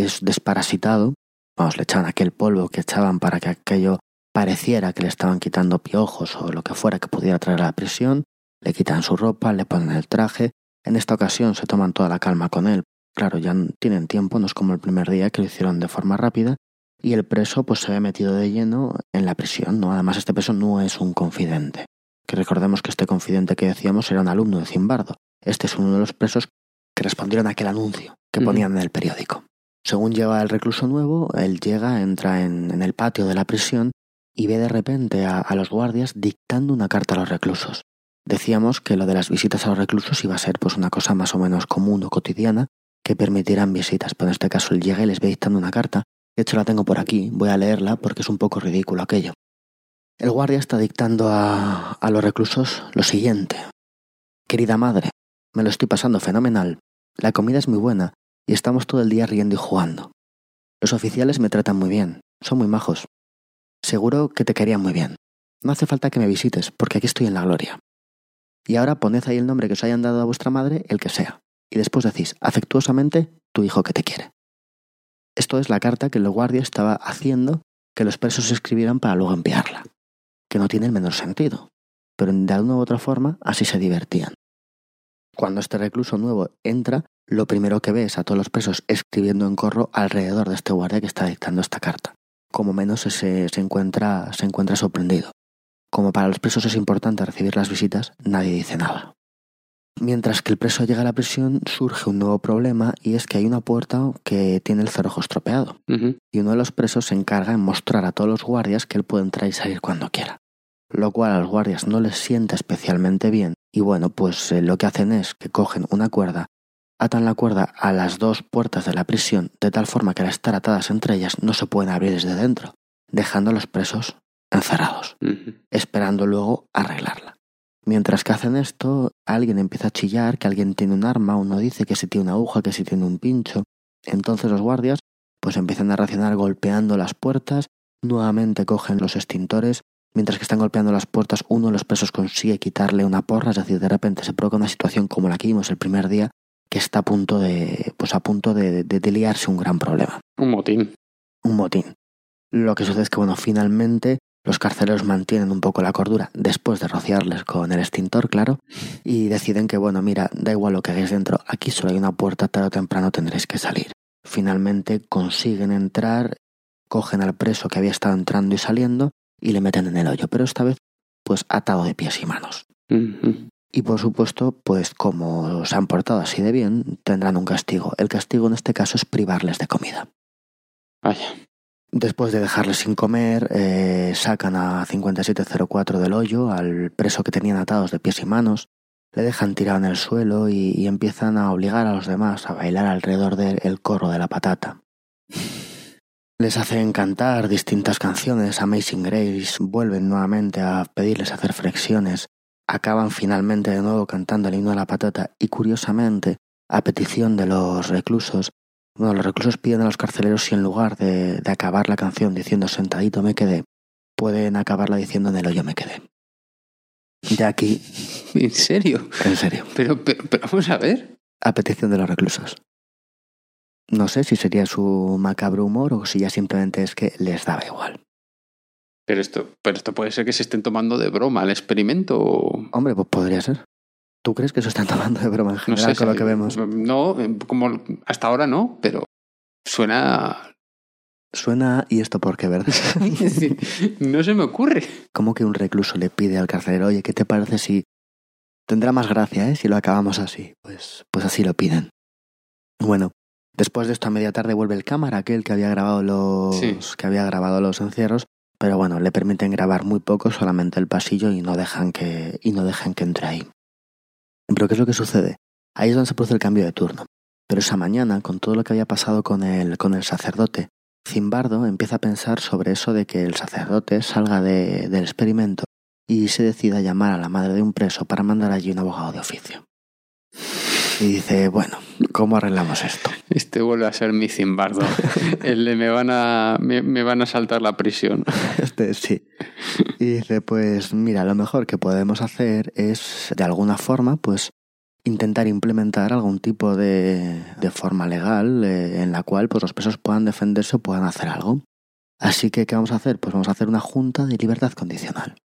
es desparasitado, vamos, le echaban aquel polvo que echaban para que aquello pareciera que le estaban quitando piojos o lo que fuera que pudiera traer a la prisión, le quitan su ropa, le ponen el traje, en esta ocasión se toman toda la calma con él, claro, ya tienen tiempo, no es como el primer día que lo hicieron de forma rápida, y el preso pues se ve metido de lleno en la prisión, ¿no? Además este preso no es un confidente, que recordemos que este confidente que decíamos era un alumno de Zimbardo, este es uno de los presos que respondieron a aquel anuncio que ponían en el periódico. Según llega el recluso nuevo, él llega, entra en, el patio de la prisión y ve de repente a, los guardias dictando una carta a los reclusos. Decíamos que lo de las visitas a los reclusos iba a ser pues una cosa más o menos común o cotidiana que permitieran visitas, pero en este caso él llega y les ve dictando una carta. De hecho la tengo por aquí, voy a leerla porque es un poco ridículo aquello. El guardia está dictando a los reclusos lo siguiente. Querida madre, me lo estoy pasando fenomenal. La comida es muy buena y estamos todo el día riendo y jugando. Los oficiales me tratan muy bien, son muy majos. Seguro que te querían muy bien. No hace falta que me visites, porque aquí estoy en la gloria. Y ahora poned ahí el nombre que os hayan dado a vuestra madre, el que sea. Y después decís, afectuosamente, tu hijo que te quiere. Esto es la carta que el guardia estaba haciendo que los presos escribieran para luego enviarla. que no tiene el menor sentido. Pero de alguna u otra forma así se divertían. Cuando este recluso nuevo entra, lo primero que ve es a todos los presos escribiendo en corro alrededor de este guardia que está dictando esta carta. Como menos se, se, encuentra, se encuentra sorprendido. Como para los presos es importante recibir las visitas, nadie dice nada. Mientras que el preso llega a la prisión, surge un nuevo problema y es que hay una puerta que tiene el cerrojo estropeado. Y uno de los presos se encarga en mostrar a todos los guardias que él puede entrar y salir cuando quiera. Lo cual a los guardias no les sienta especialmente bien. Y bueno, pues eh, lo que hacen es que cogen una cuerda, atan la cuerda a las dos puertas de la prisión de tal forma que al estar atadas entre ellas no se pueden abrir desde dentro, dejando a los presos encerrados esperando luego arreglarla. Mientras que hacen esto, alguien empieza a chillar que alguien tiene un arma, uno dice que si tiene una aguja, que si tiene un pincho. Entonces los guardias pues empiezan a reaccionar golpeando las puertas, nuevamente cogen los extintores, mientras que están golpeando las puertas, uno de los presos consigue quitarle una porra, es decir, de repente se provoca una situación como la que vimos el primer día, que está a punto de, pues a punto de, de, de liarse un gran problema Un motín. un motín. Lo que sucede es que, bueno, finalmente los carceleros mantienen un poco la cordura después de rociarles con el extintor, claro, y deciden que, bueno, mira, da igual lo que hagáis dentro, aquí solo hay una puerta, tarde o temprano tendréis que salir. Finalmente consiguen entrar, cogen al preso que había estado entrando y saliendo y le meten en el hoyo, pero esta vez, pues atado de pies y manos. Y por supuesto, pues como se han portado así de bien, tendrán un castigo. El castigo en este caso es privarles de comida. Vaya. Después de dejarles sin comer, eh, sacan a 5704 del hoyo, al preso que tenían atados de pies y manos, le dejan tirado en el suelo y, y empiezan a obligar a los demás a bailar alrededor del corro de la patata. Les hacen cantar distintas canciones, Amazing Grace, vuelven nuevamente a pedirles hacer flexiones, acaban finalmente de nuevo cantando el himno de la patata y curiosamente, a petición de los reclusos, bueno, los reclusos piden a los carceleros si en lugar de, de acabar la canción diciendo sentadito me quedé, pueden acabarla diciendo en el hoyo me quedé. De aquí, ¿En serio? en serio, Pero, pero, pero vamos a ver. a petición de los reclusos. No sé si sería su macabro humor o si ya simplemente es que les daba igual. Pero esto, pero esto puede ser que se estén tomando de broma el experimento. Hombre, pues podría ser. ¿Tú crees que eso están tomando de broma en No general sé. con lo que vemos? No, como hasta ahora no, pero suena. Suena, y esto porque, ¿verdad? no se me ocurre. Como que un recluso le pide al carcelero, oye, ¿qué te parece si... Tendrá más gracia, ¿eh? Si lo acabamos así. Pues, pues así lo piden. Bueno, después de esto a media tarde vuelve el cámara, aquel que había grabado los... Sí. que había grabado los encierros, pero bueno, le permiten grabar muy poco, solamente el pasillo, y no dejan que, y no dejan que entre ahí. Pero ¿qué es lo que sucede? Ahí es donde se produce el cambio de turno. Pero esa mañana, con todo lo que había pasado con el, con el sacerdote, Zimbardo empieza a pensar sobre eso de que el sacerdote salga de- del experimento y se decida llamar a la madre de un preso para mandar allí un abogado de oficio. Y dice, bueno, ¿cómo arreglamos esto? Este vuelve a ser mi zimbardo. El de me van a, me, me van a saltar la prisión. Este sí. Y dice, pues mira, lo mejor que podemos hacer es, de alguna forma, pues intentar implementar algún tipo de, de forma legal eh, en la cual pues, los presos puedan defenderse o puedan hacer algo. Así que, ¿qué vamos a hacer? Pues vamos a hacer una junta de libertad condicional.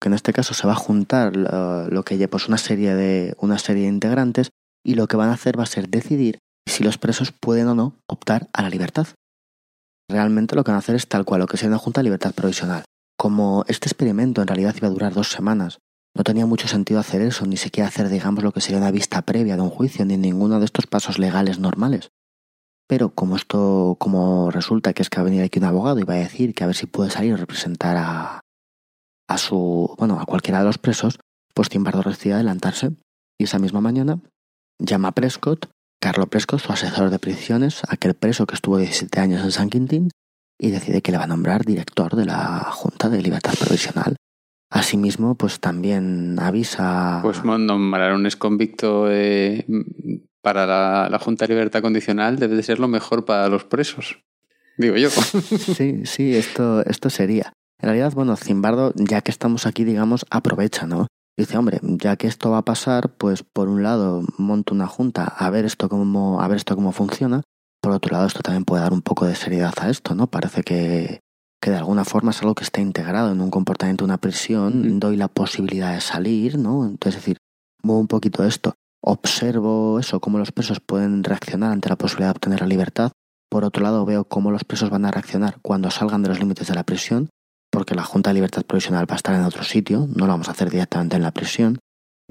Que en este caso se va a juntar lo, lo que pues una serie de una serie de integrantes y lo que van a hacer va a ser decidir si los presos pueden o no optar a la libertad. Realmente lo que van a hacer es tal cual, lo que sería una junta de libertad provisional. Como este experimento en realidad iba a durar dos semanas, no tenía mucho sentido hacer eso, ni siquiera hacer, digamos, lo que sería una vista previa de un juicio, ni ninguno de estos pasos legales normales. Pero como esto, como resulta que es que va a venir aquí un abogado y va a decir que a ver si puede salir a representar a, a su, bueno, a cualquiera de los presos, pues Timbardo decide adelantarse y esa misma mañana llama a Prescott, Carlo Prescott, su asesor de prisiones, aquel preso que estuvo 17 años en San Quintín, y decide que le va a nombrar director de la Junta de Libertad Provisional. Asimismo, pues también avisa... Pues nombrar un exconvicto eh, para la, la Junta de Libertad Condicional debe de ser lo mejor para los presos. Digo yo. Sí, sí, esto, esto sería. En realidad, bueno, Zimbardo, ya que estamos aquí, digamos, aprovecha, ¿no? Dice, hombre, ya que esto va a pasar, pues por un lado monto una junta a ver esto cómo, a ver esto cómo funciona. Por otro lado, esto también puede dar un poco de seriedad a esto, ¿no? Parece que, que de alguna forma es algo que está integrado en un comportamiento de una prisión, doy la posibilidad de salir, ¿no? Entonces, es decir, muevo un poquito esto, observo eso, cómo los presos pueden reaccionar ante la posibilidad de obtener la libertad. Por otro lado, veo cómo los presos van a reaccionar cuando salgan de los límites de la prisión, porque la Junta de Libertad Provisional va a estar en otro sitio, no lo vamos a hacer directamente en la prisión.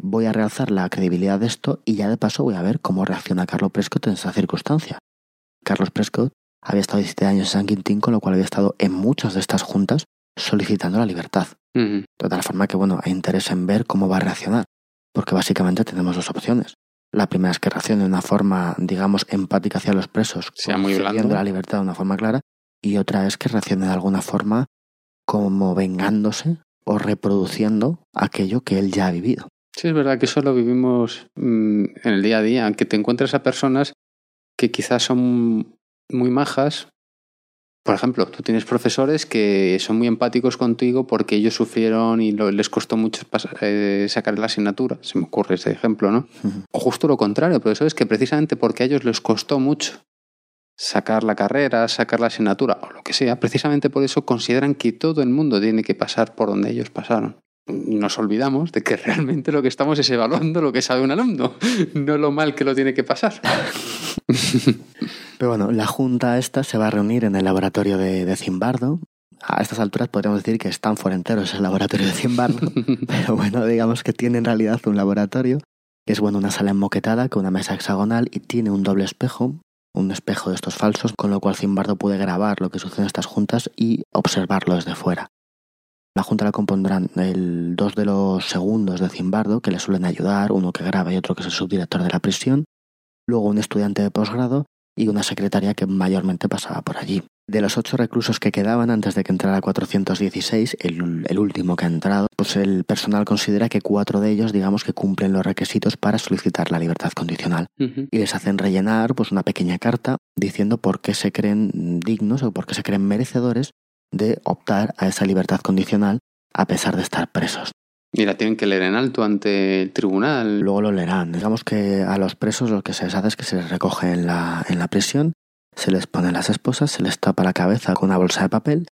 Voy a realzar la credibilidad de esto y ya de paso voy a ver cómo reacciona Carlos Prescott en esa circunstancia. Carlos Prescott había estado 17 años en San Quintín, con lo cual había estado en muchas de estas juntas solicitando la libertad. De tal forma que, bueno, hay interés en ver cómo va a reaccionar, porque básicamente tenemos dos opciones. La primera es que reaccione de una forma, digamos, empática hacia los presos, Sea muy blando. la libertad de una forma clara, y otra es que reaccione de alguna forma como vengándose o reproduciendo aquello que él ya ha vivido. Sí, es verdad que eso lo vivimos mm, en el día a día, que te encuentras a personas que quizás son muy majas. Por ejemplo, tú tienes profesores que son muy empáticos contigo porque ellos sufrieron y lo- les costó mucho eh, sacar la asignatura. Se me ocurre ese ejemplo, ¿no? O justo lo contrario, pero eso es que precisamente porque a ellos les costó mucho sacar la carrera, sacar la asignatura o lo que sea, precisamente por eso consideran que todo el mundo tiene que pasar por donde ellos pasaron. Nos olvidamos de que realmente lo que estamos es evaluando lo que sabe un alumno, no lo mal que lo tiene que pasar. Pero bueno, la junta esta se va a reunir en el laboratorio de, de Zimbardo. A estas alturas podríamos decir que Stanford entero es el laboratorio de Zimbardo. Pero bueno, digamos que tiene en realidad un laboratorio, que es bueno, una sala enmoquetada con una mesa hexagonal y tiene un doble espejo, un espejo de estos falsos, con lo cual Zimbardo puede grabar lo que sucede en estas juntas y observarlo desde fuera. La junta la compondrán el dos de los segundos de Zimbardo, que le suelen ayudar, uno que graba y otro que es el subdirector de la prisión, luego un estudiante de posgrado y una secretaria que mayormente pasaba por allí. De los ocho reclusos que quedaban antes de que entrara 416, el, el último que ha entrado, pues el personal considera que cuatro de ellos, digamos que cumplen los requisitos para solicitar la libertad condicional. Y les hacen rellenar pues una pequeña carta diciendo por qué se creen dignos o por qué se creen merecedores de optar a esa libertad condicional a pesar de estar presos. Y la tienen que leer en alto ante el tribunal. Luego lo leerán. Digamos que a los presos lo que se les hace es que se les recoge en la, en la prisión, se les ponen las esposas, se les tapa la cabeza con una bolsa de papel,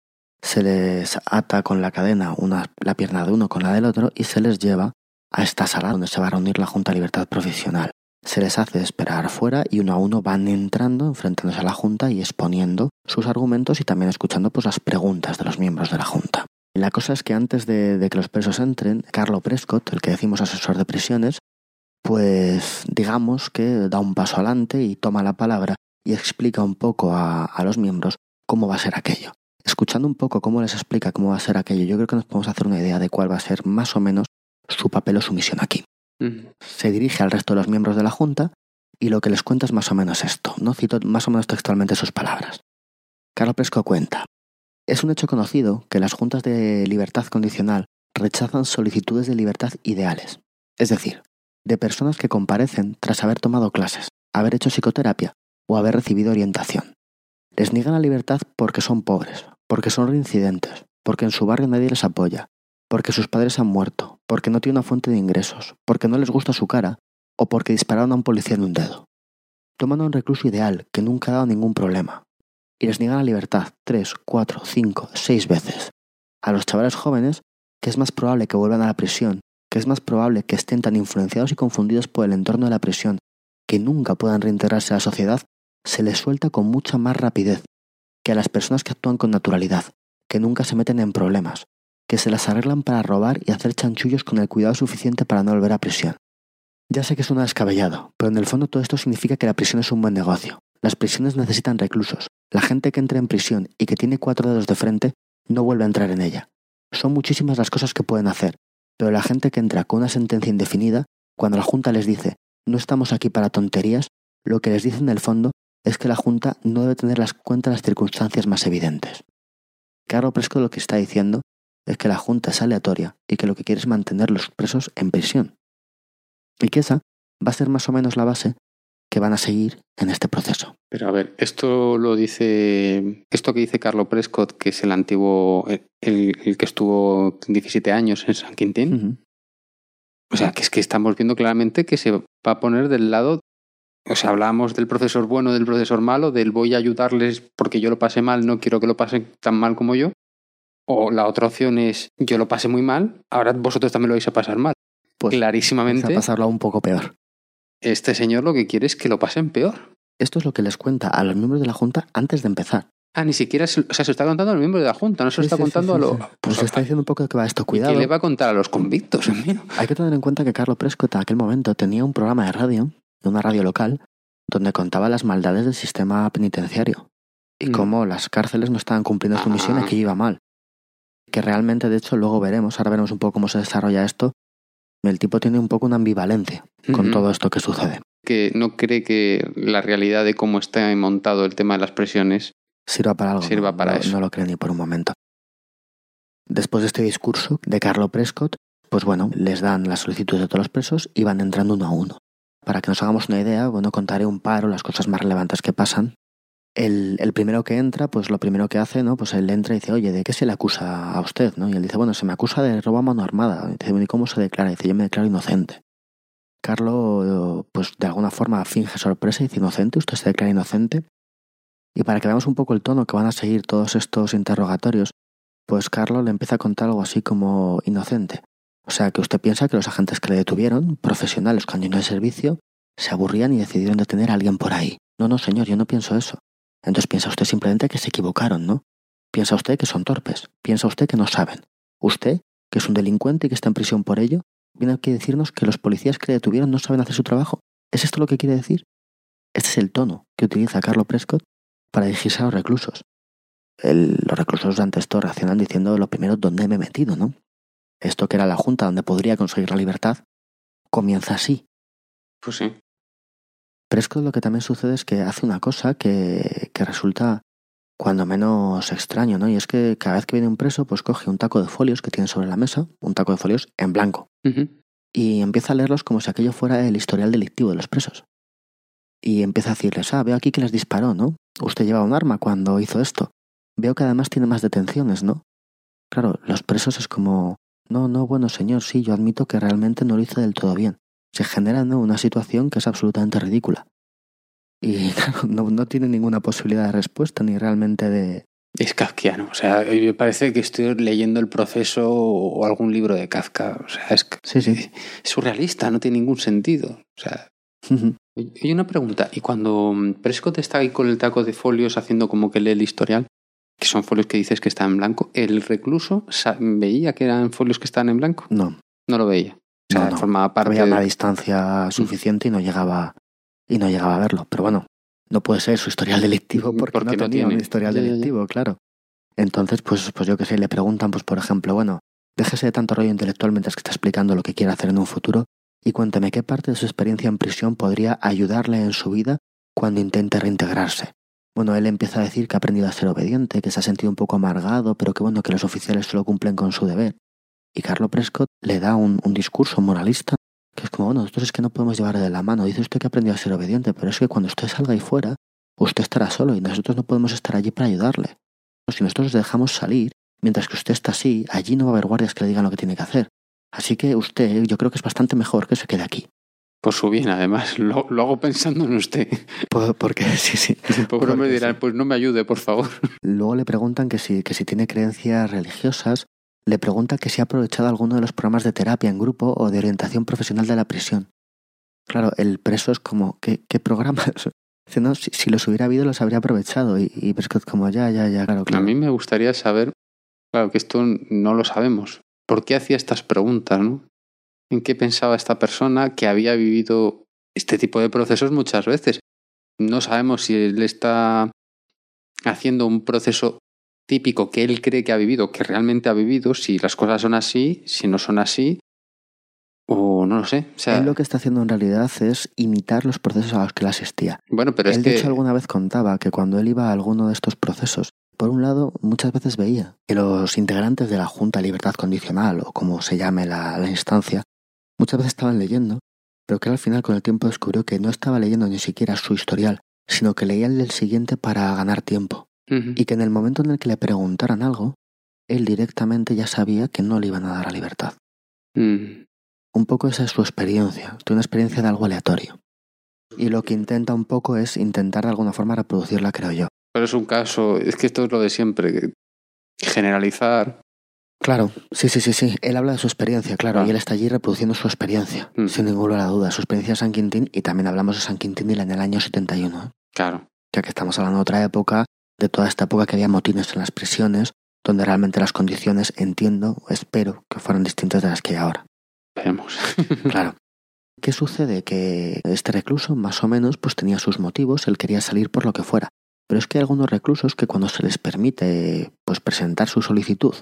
se les ata con la cadena una, la pierna de uno con la del otro y se les lleva a esta sala donde se va a reunir la Junta de Libertad Provisional. Se les hace esperar fuera y uno a uno van entrando, enfrentándose a la Junta y exponiendo sus argumentos y también escuchando pues, las preguntas de los miembros de la Junta. La cosa es que antes de, de que los presos entren, Carlo Prescott, el que decimos asesor de prisiones, pues digamos que da un paso adelante y toma la palabra y explica un poco a, a los miembros cómo va a ser aquello. Escuchando un poco cómo les explica cómo va a ser aquello, yo creo que nos podemos hacer una idea de cuál va a ser más o menos su papel o su misión aquí. Se dirige al resto de los miembros de la Junta y lo que les cuenta es más o menos esto. No cito más o menos textualmente sus palabras. Carlo Presco cuenta. Es un hecho conocido que las juntas de libertad condicional rechazan solicitudes de libertad ideales, es decir, de personas que comparecen tras haber tomado clases, haber hecho psicoterapia o haber recibido orientación. Les niegan la libertad porque son pobres, porque son reincidentes, porque en su barrio nadie les apoya, porque sus padres han muerto, porque no tiene una fuente de ingresos, porque no les gusta su cara o porque dispararon a un policía en un dedo. Toman a un recluso ideal que nunca ha dado ningún problema y les niegan la libertad tres, cuatro, cinco, seis veces. A los chavales jóvenes, que es más probable que vuelvan a la prisión, que es más probable que estén tan influenciados y confundidos por el entorno de la prisión que nunca puedan reintegrarse a la sociedad, se les suelta con mucha más rapidez que a las personas que actúan con naturalidad, que nunca se meten en problemas, que se las arreglan para robar y hacer chanchullos con el cuidado suficiente para no volver a prisión. Ya sé que suena descabellado, pero en el fondo todo esto significa que la prisión es un buen negocio. Las prisiones necesitan reclusos. La gente que entra en prisión y que tiene cuatro dedos de frente no vuelve a entrar en ella. Son muchísimas las cosas que pueden hacer, pero la gente que entra con una sentencia indefinida, cuando la Junta les dice no estamos aquí para tonterías, lo que les dice en el fondo es que la Junta no debe tener las cuentas las circunstancias más evidentes. Carlos Presco lo que está diciendo es que la Junta es aleatoria y que lo que quiere es mantener los presos en prisión. Y que esa va a ser más o menos la base que van a seguir en este proceso. Pero a ver, esto lo dice. Esto que dice Carlo Prescott, que es el antiguo. El, el que estuvo 17 años en San Quintín. O sea, que es que estamos viendo claramente que se va a poner del lado. O sea, hablábamos del profesor bueno, del profesor malo, del voy a ayudarles porque yo lo pasé mal, no quiero que lo pasen tan mal como yo. O la otra opción es yo lo pasé muy mal, ahora vosotros también lo vais a pasar mal. Pues Clarísimamente, vamos a pasarlo un poco peor. este señor lo que quiere es que lo pasen peor. Esto es lo que les cuenta a los miembros de la Junta antes de empezar. Ah, ni siquiera se, o sea, se está contando a los miembros de la Junta, no se lo está Sí, contando sí, a los. sí. Nos está diciendo un poco qué va esto. ¿Y Cuidado. qué le va a contar a los convictos? Mira. Hay que tener en cuenta que Carlos Prescott en aquel momento tenía un programa de radio, de una radio local, donde contaba las maldades del sistema penitenciario y Mm. cómo las cárceles no estaban cumpliendo su misión y Ah. que iba mal. Que realmente, de hecho, luego veremos, ahora veremos un poco cómo se desarrolla esto. El tipo tiene un poco una ambivalencia con todo esto que sucede. Que no cree que la realidad de cómo está montado el tema de las presiones. Sirva para algo. Sirva no, para no- eso. No lo cree ni por un momento. Después de este discurso de Carlo Prescott, pues bueno, les dan las solicitudes de todos los presos y van entrando uno a uno. Para que nos hagamos una idea, bueno, contaré un paro, las cosas más relevantes que pasan. El, primero que entra, pues lo primero que hace, ¿no? Pues él entra y dice, oye, ¿de qué se le acusa a usted? ¿no? Y él dice, bueno, se me acusa de robo a mano armada. Y dice, "Bueno, ¿y cómo se declara? Y dice, yo me declaro inocente. Carlo, pues de alguna forma finge sorpresa y dice, inocente, usted se declara inocente. Y para que veamos un poco el tono que van a seguir todos estos interrogatorios, pues Carlos le empieza a contar algo así como inocente. O sea, que usted piensa que los agentes que le detuvieron, profesionales años de servicio, se aburrían y decidieron detener a alguien por ahí. No, no, señor, yo no pienso eso. Entonces piensa usted simplemente que se equivocaron, ¿no? Piensa usted que son torpes. Piensa usted que no saben. Usted, que es un delincuente y que está en prisión por ello, viene aquí a decirnos que los policías que le detuvieron no saben hacer su trabajo. ¿Es esto lo que quiere decir? Este es el tono que utiliza Carlos Prescott para dirigirse a los reclusos. Los reclusos ante esto reaccionan diciendo lo primero, ¿dónde me he metido, no? Esto que era la junta donde podría conseguir la libertad, comienza así. Pues sí. Prescott lo que también sucede es que hace una cosa que, que resulta cuando menos extraño, ¿no? Y es que cada vez que viene un preso, pues coge un taco de folios que tiene sobre la mesa, un taco de folios en blanco, y empieza a leerlos como si aquello fuera el historial delictivo de los presos. Y empieza a decirles, ah, veo aquí que les disparó, ¿no? Usted llevaba un arma cuando hizo esto. Veo que además tiene más detenciones, ¿no? Claro, los presos es como, no, no, bueno, señor, sí, yo admito que realmente no lo hizo del todo bien. Se genera ¿no? una situación que es absolutamente ridícula. Y claro, no, no tiene ninguna posibilidad de respuesta ni realmente de... Es kafkiano. O sea, me parece que estoy leyendo el proceso o algún libro de Kafka. O sea, es, Sí, sí. es surrealista, no tiene ningún sentido. O sea, y una pregunta. ¿Y cuando mm, Prescott está ahí con el taco de folios haciendo como que lee el historial, que son folios que dices que están en blanco, ¿el recluso veía que eran folios que estaban en blanco? No, No lo veía. O sea, No, no. formaba parte había de- una distancia suficiente y no llegaba y no llegaba a verlo. Pero bueno, no puede ser su historial delictivo porque, Porque no no tenía tiene. un historial Ya, ya, ya. delictivo, claro. Entonces, pues, pues yo qué sé, le preguntan, pues por ejemplo, bueno, déjese de tanto rollo intelectual mientras que está explicando lo que quiere hacer en un futuro y cuénteme qué parte de su experiencia en prisión podría ayudarle en su vida cuando intente reintegrarse. Bueno, él empieza a decir que ha aprendido a ser obediente, que se ha sentido un poco amargado, pero que bueno, que los oficiales solo cumplen con su deber. Y Carlo Prescott le da un, discurso moralista que es como, bueno, nosotros es que no podemos llevarle de la mano. Dice usted que ha aprendido a ser obediente, pero es que cuando usted salga ahí fuera, usted estará solo y nosotros no podemos estar allí para ayudarle. Si nosotros dejamos salir, mientras que usted está así, allí no va a haber guardias que le digan lo que tiene que hacer. Así que usted, yo creo que es bastante mejor que se quede aquí. Por su bien, además. Lo, lo hago pensando en usted. Por- porque sí, sí. Pobre hombre dirá, sí. pues no me ayude, por favor. Luego le preguntan que si, que si tiene creencias religiosas, le pregunta que si ha aprovechado alguno de los programas de terapia en grupo o de orientación profesional de la prisión. Claro, el preso es como, ¿qué, qué programas? Dice, no, si, si los hubiera habido los habría aprovechado. Y, y Prescott como, ya, ya, ya, claro, A claro. mí me gustaría saber, claro que esto no lo sabemos, ¿por qué hacía estas preguntas? ¿no? ¿En qué pensaba esta persona que había vivido este tipo de procesos muchas veces? No sabemos si él está haciendo un proceso típico que él cree que ha vivido, que realmente ha vivido, si las cosas son así, si no son así, o no lo sé. O sea, Él lo que está haciendo en realidad es imitar los procesos a los que él asistía. bueno, pero es él, que... de hecho, alguna vez contaba que cuando él iba a alguno de estos procesos, por un lado, muchas veces veía que los integrantes de la Junta de Libertad Condicional, o como se llame la, la instancia, muchas veces estaban leyendo, pero que al final con el tiempo descubrió que no estaba leyendo ni siquiera su historial, sino que leía el del siguiente para ganar tiempo. Y que en el momento en el que le preguntaran algo, él directamente ya sabía que no le iban a dar la libertad. Mm. Un poco esa es su experiencia, de una experiencia de algo aleatorio. Y lo que intenta un poco es intentar de alguna forma reproducirla, creo yo. Pero es un caso, es que esto es lo de siempre. generalizar. Claro, sí, sí, sí, sí. Él habla de su experiencia, claro, Ah. y él está allí reproduciendo su experiencia, Mm. sin ninguna duda. Su experiencia de San Quintín, y también hablamos de San Quintín en el año 71, ¿eh? Claro. ya que estamos hablando de otra época, de toda esta época que había motines en las prisiones, donde realmente las condiciones, entiendo, espero, que fueran distintas de las que hay ahora. Veremos. Claro. ¿Qué sucede? Que este recluso, más o menos, pues tenía sus motivos, él quería salir por lo que fuera. Pero es que hay algunos reclusos que cuando se les permite pues presentar su solicitud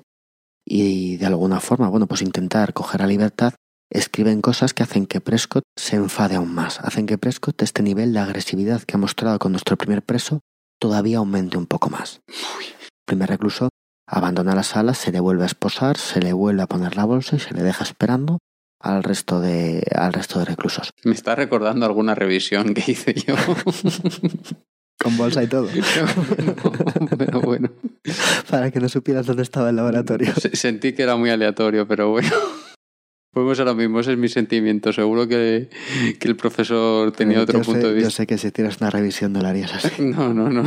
y de alguna forma, bueno, pues intentar coger la libertad, escriben cosas que hacen que Prescott se enfade aún más, hacen que Prescott este nivel de agresividad que ha mostrado con nuestro primer preso todavía aumente un poco más. El primer recluso abandona la sala, se le vuelve a esposar, se le vuelve a poner la bolsa y se le deja esperando al resto de, al resto de reclusos. Me está recordando alguna revisión que hice yo. Con bolsa y todo. No, pero bueno. Para que no supieras dónde estaba el laboratorio. Se- Sentí que era muy aleatorio, pero bueno. Pues ahora mismo, ese es mi sentimiento. Seguro que, que el profesor tenía otro Yo sé- punto de Yo vista. sé que si tienes una revisión no la harías así. No, no, no.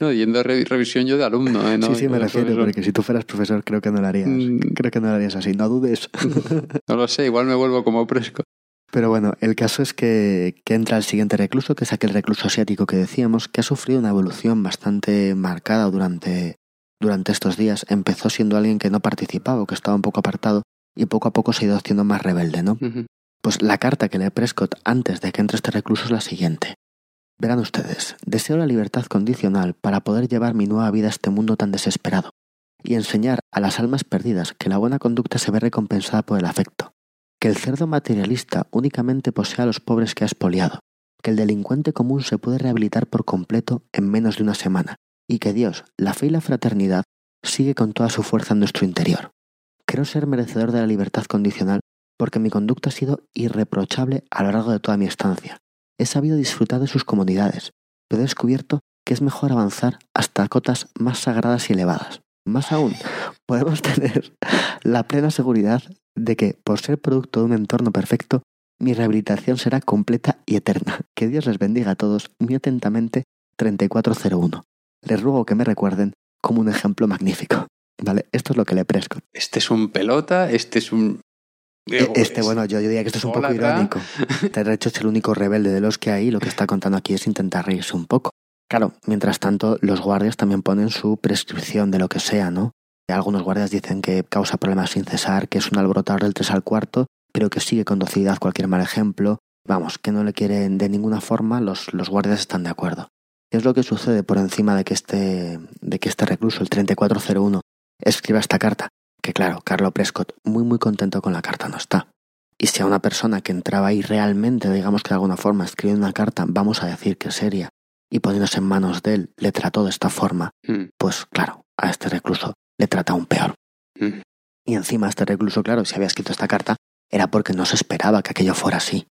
No, yendo a re- revisión yo de alumno, ¿eh? No, sí, sí, yo me refiero, profesor. porque si tú fueras profesor creo que no lo harías. Mm. Creo que no lo harías así, no dudes. No lo sé, igual me vuelvo como fresco. Pero bueno, el caso es que, que entra el siguiente recluso, que es aquel recluso asiático que decíamos, que ha sufrido una evolución bastante marcada durante, durante estos días. Empezó siendo alguien que no participaba, o que estaba un poco apartado, y poco a poco se ha ido haciendo más rebelde, ¿no? Pues la carta que lee Prescott antes de que entre este recluso es la siguiente. Verán ustedes, deseo la libertad condicional para poder llevar mi nueva vida a este mundo tan desesperado y enseñar a las almas perdidas que la buena conducta se ve recompensada por el afecto, que el cerdo materialista únicamente posee a los pobres que ha expoliado, que el delincuente común se puede rehabilitar por completo en menos de una semana y que Dios, la fe y la fraternidad sigue con toda su fuerza en nuestro interior. Creo ser merecedor de la libertad condicional porque mi conducta ha sido irreprochable a lo largo de toda mi estancia. He sabido disfrutar de sus comunidades, pero he descubierto que es mejor avanzar hasta cotas más sagradas y elevadas. Más aún, podemos tener la plena seguridad de que, por ser producto de un entorno perfecto, mi rehabilitación será completa y eterna. Que Dios les bendiga a todos muy atentamente 3401. Les ruego que me recuerden como un ejemplo magnífico. ¿Vale? Esto es lo que le Prescott. Este es un pelota, este es un... E- Este, bueno, yo, yo diría que esto es un poco irónico. De hecho, es el único rebelde de los que hay. Lo que está contando aquí es intentar reírse un poco. Claro, mientras tanto, los guardias también ponen su prescripción de lo que sea, ¿no? Algunos guardias dicen que causa problemas sin cesar, que es un alborotador del 3 al cuarto, pero que sigue con docilidad cualquier mal ejemplo. Vamos, que no le quieren de ninguna forma, los, los guardias están de acuerdo. ¿Qué es lo que sucede por encima de que este, de que este recluso, el 3401, escriba esta carta? Que claro, Carlo Prescott, muy muy contento con la carta no está. Y si a una persona que entraba ahí realmente, digamos que de alguna forma escribió una carta, vamos a decir que seria, y poniéndose en manos de él, le trató de esta forma, Mm, pues claro, a este recluso le trata aún peor. mm. Y encima este recluso, claro, si había escrito esta carta, era porque no se esperaba que aquello fuera así.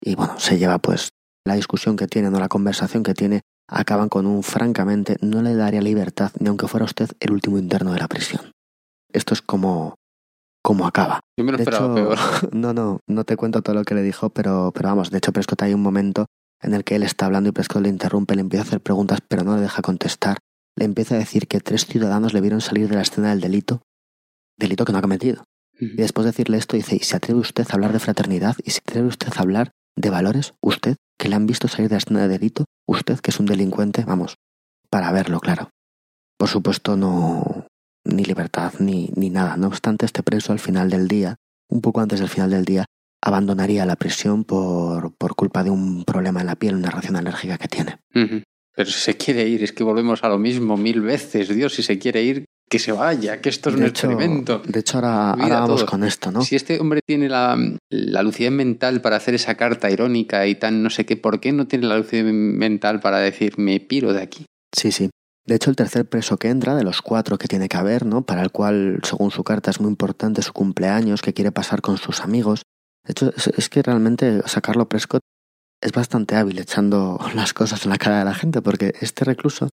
Y bueno, se lleva pues la discusión que tienen o la conversación que tiene, acaban con un francamente no le daría libertad ni aunque fuera usted el último interno de la prisión. Esto es como como acaba. Yo me lo De esperaba hecho, peor. no, no, no te cuento todo lo que le dijo, pero, pero vamos, de hecho Prescott hay un momento en el que él está hablando y Prescott le interrumpe, le empieza a hacer preguntas, pero no le deja contestar. Le empieza a decir que tres ciudadanos le vieron salir de la escena del delito, delito que no ha cometido. Y después de decirle esto, dice, ¿y se atreve usted a hablar de fraternidad? ¿Y se atreve usted a hablar de valores? ¿Usted, que le han visto salir de la escena de delito? ¿Usted, que es un delincuente? Vamos, para verlo, claro. Por supuesto, no... ni libertad, ni, ni nada. No obstante, este preso al final del día, un poco antes del final del día, abandonaría la prisión por, por culpa de un problema en la piel, una reacción alérgica que tiene. Pero si se quiere ir, es que volvemos a lo mismo mil veces. Dios, si se quiere ir, que se vaya, que esto es un hecho, experimento. de hecho, ahora, ahora vamos con esto, ¿no? Si este hombre tiene la, la lucidez mental para hacer esa carta irónica y tan no sé qué, ¿por qué no tiene la lucidez mental para decir me piro de aquí? Sí, sí. De hecho, el tercer preso que entra, de los cuatro que tiene que haber, ¿no? Para el cual, según su carta, es muy importante su cumpleaños, que quiere pasar con sus amigos. De hecho, es, que realmente sacarlo Prescott es bastante hábil echando las cosas en la cara de la gente, porque este recluso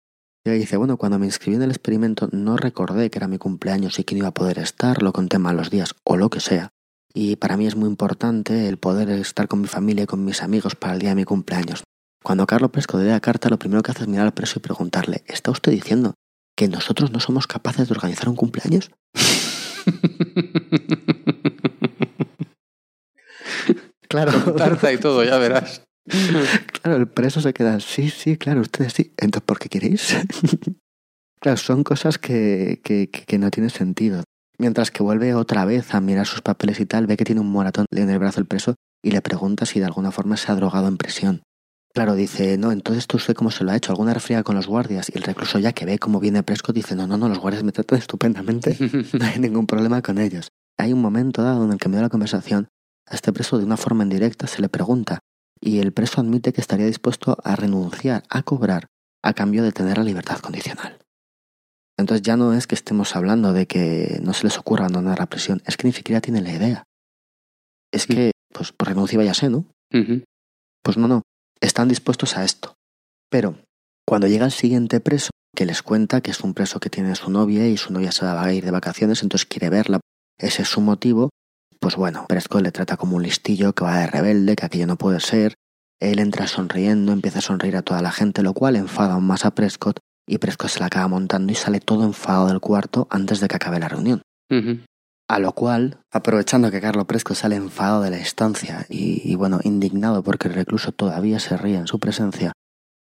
ya dice, bueno, cuando me inscribí en el experimento no recordé que era mi cumpleaños y que no iba a poder estar, lo conté mal los días, o lo que sea. Y para mí es muy importante el poder estar con mi familia y con mis amigos para el día de mi cumpleaños. Cuando Carlo Prescott lee la carta, lo primero que hace es mirar al preso y preguntarle, ¿está usted diciendo que nosotros no somos capaces de organizar un cumpleaños. Claro, Tarta y todo, ya verás. claro, el preso se queda, sí, sí, claro, ustedes sí. Entonces, ¿por qué queréis? claro, son cosas que, que, no tienen sentido. Mientras que vuelve otra vez a mirar sus papeles y tal, ve que tiene un moratón en el brazo el preso y le pregunta si de alguna forma se ha drogado en prisión. Claro, dice, no, entonces ¿esto usted cómo se lo ha hecho? ¿Alguna refriega con los guardias? Y el recluso ya que ve cómo viene Prescott dice, no, no, no, los guardias me tratan estupendamente, no hay ningún problema con ellos. Hay un momento dado en el que medio de la conversación a este preso de una forma indirecta se le pregunta y el preso admite que estaría dispuesto a renunciar a cobrar a cambio de tener la libertad condicional. Entonces ya no es que estemos hablando de que no se les ocurra abandonar la prisión, es que ni siquiera tienen la idea. Es que, pues, pues renuncia y váyase, ¿no? Pues no, no, están dispuestos a esto. Pero cuando llega el siguiente preso, que les cuenta que es un preso que tiene su novia y su novia se va a ir de vacaciones, entonces quiere verla, ese es su motivo, pues bueno, Prescott le trata como un listillo que va de rebelde, que aquello no puede ser. Él entra sonriendo, empieza a sonreír a toda la gente, lo cual enfada aún más a Prescott y Prescott se la acaba montando y sale todo enfadado del cuarto antes de que acabe la reunión. A lo cual, aprovechando que Carlo Prescott sale enfadado de la estancia y, y, bueno, indignado porque el recluso todavía se ríe en su presencia,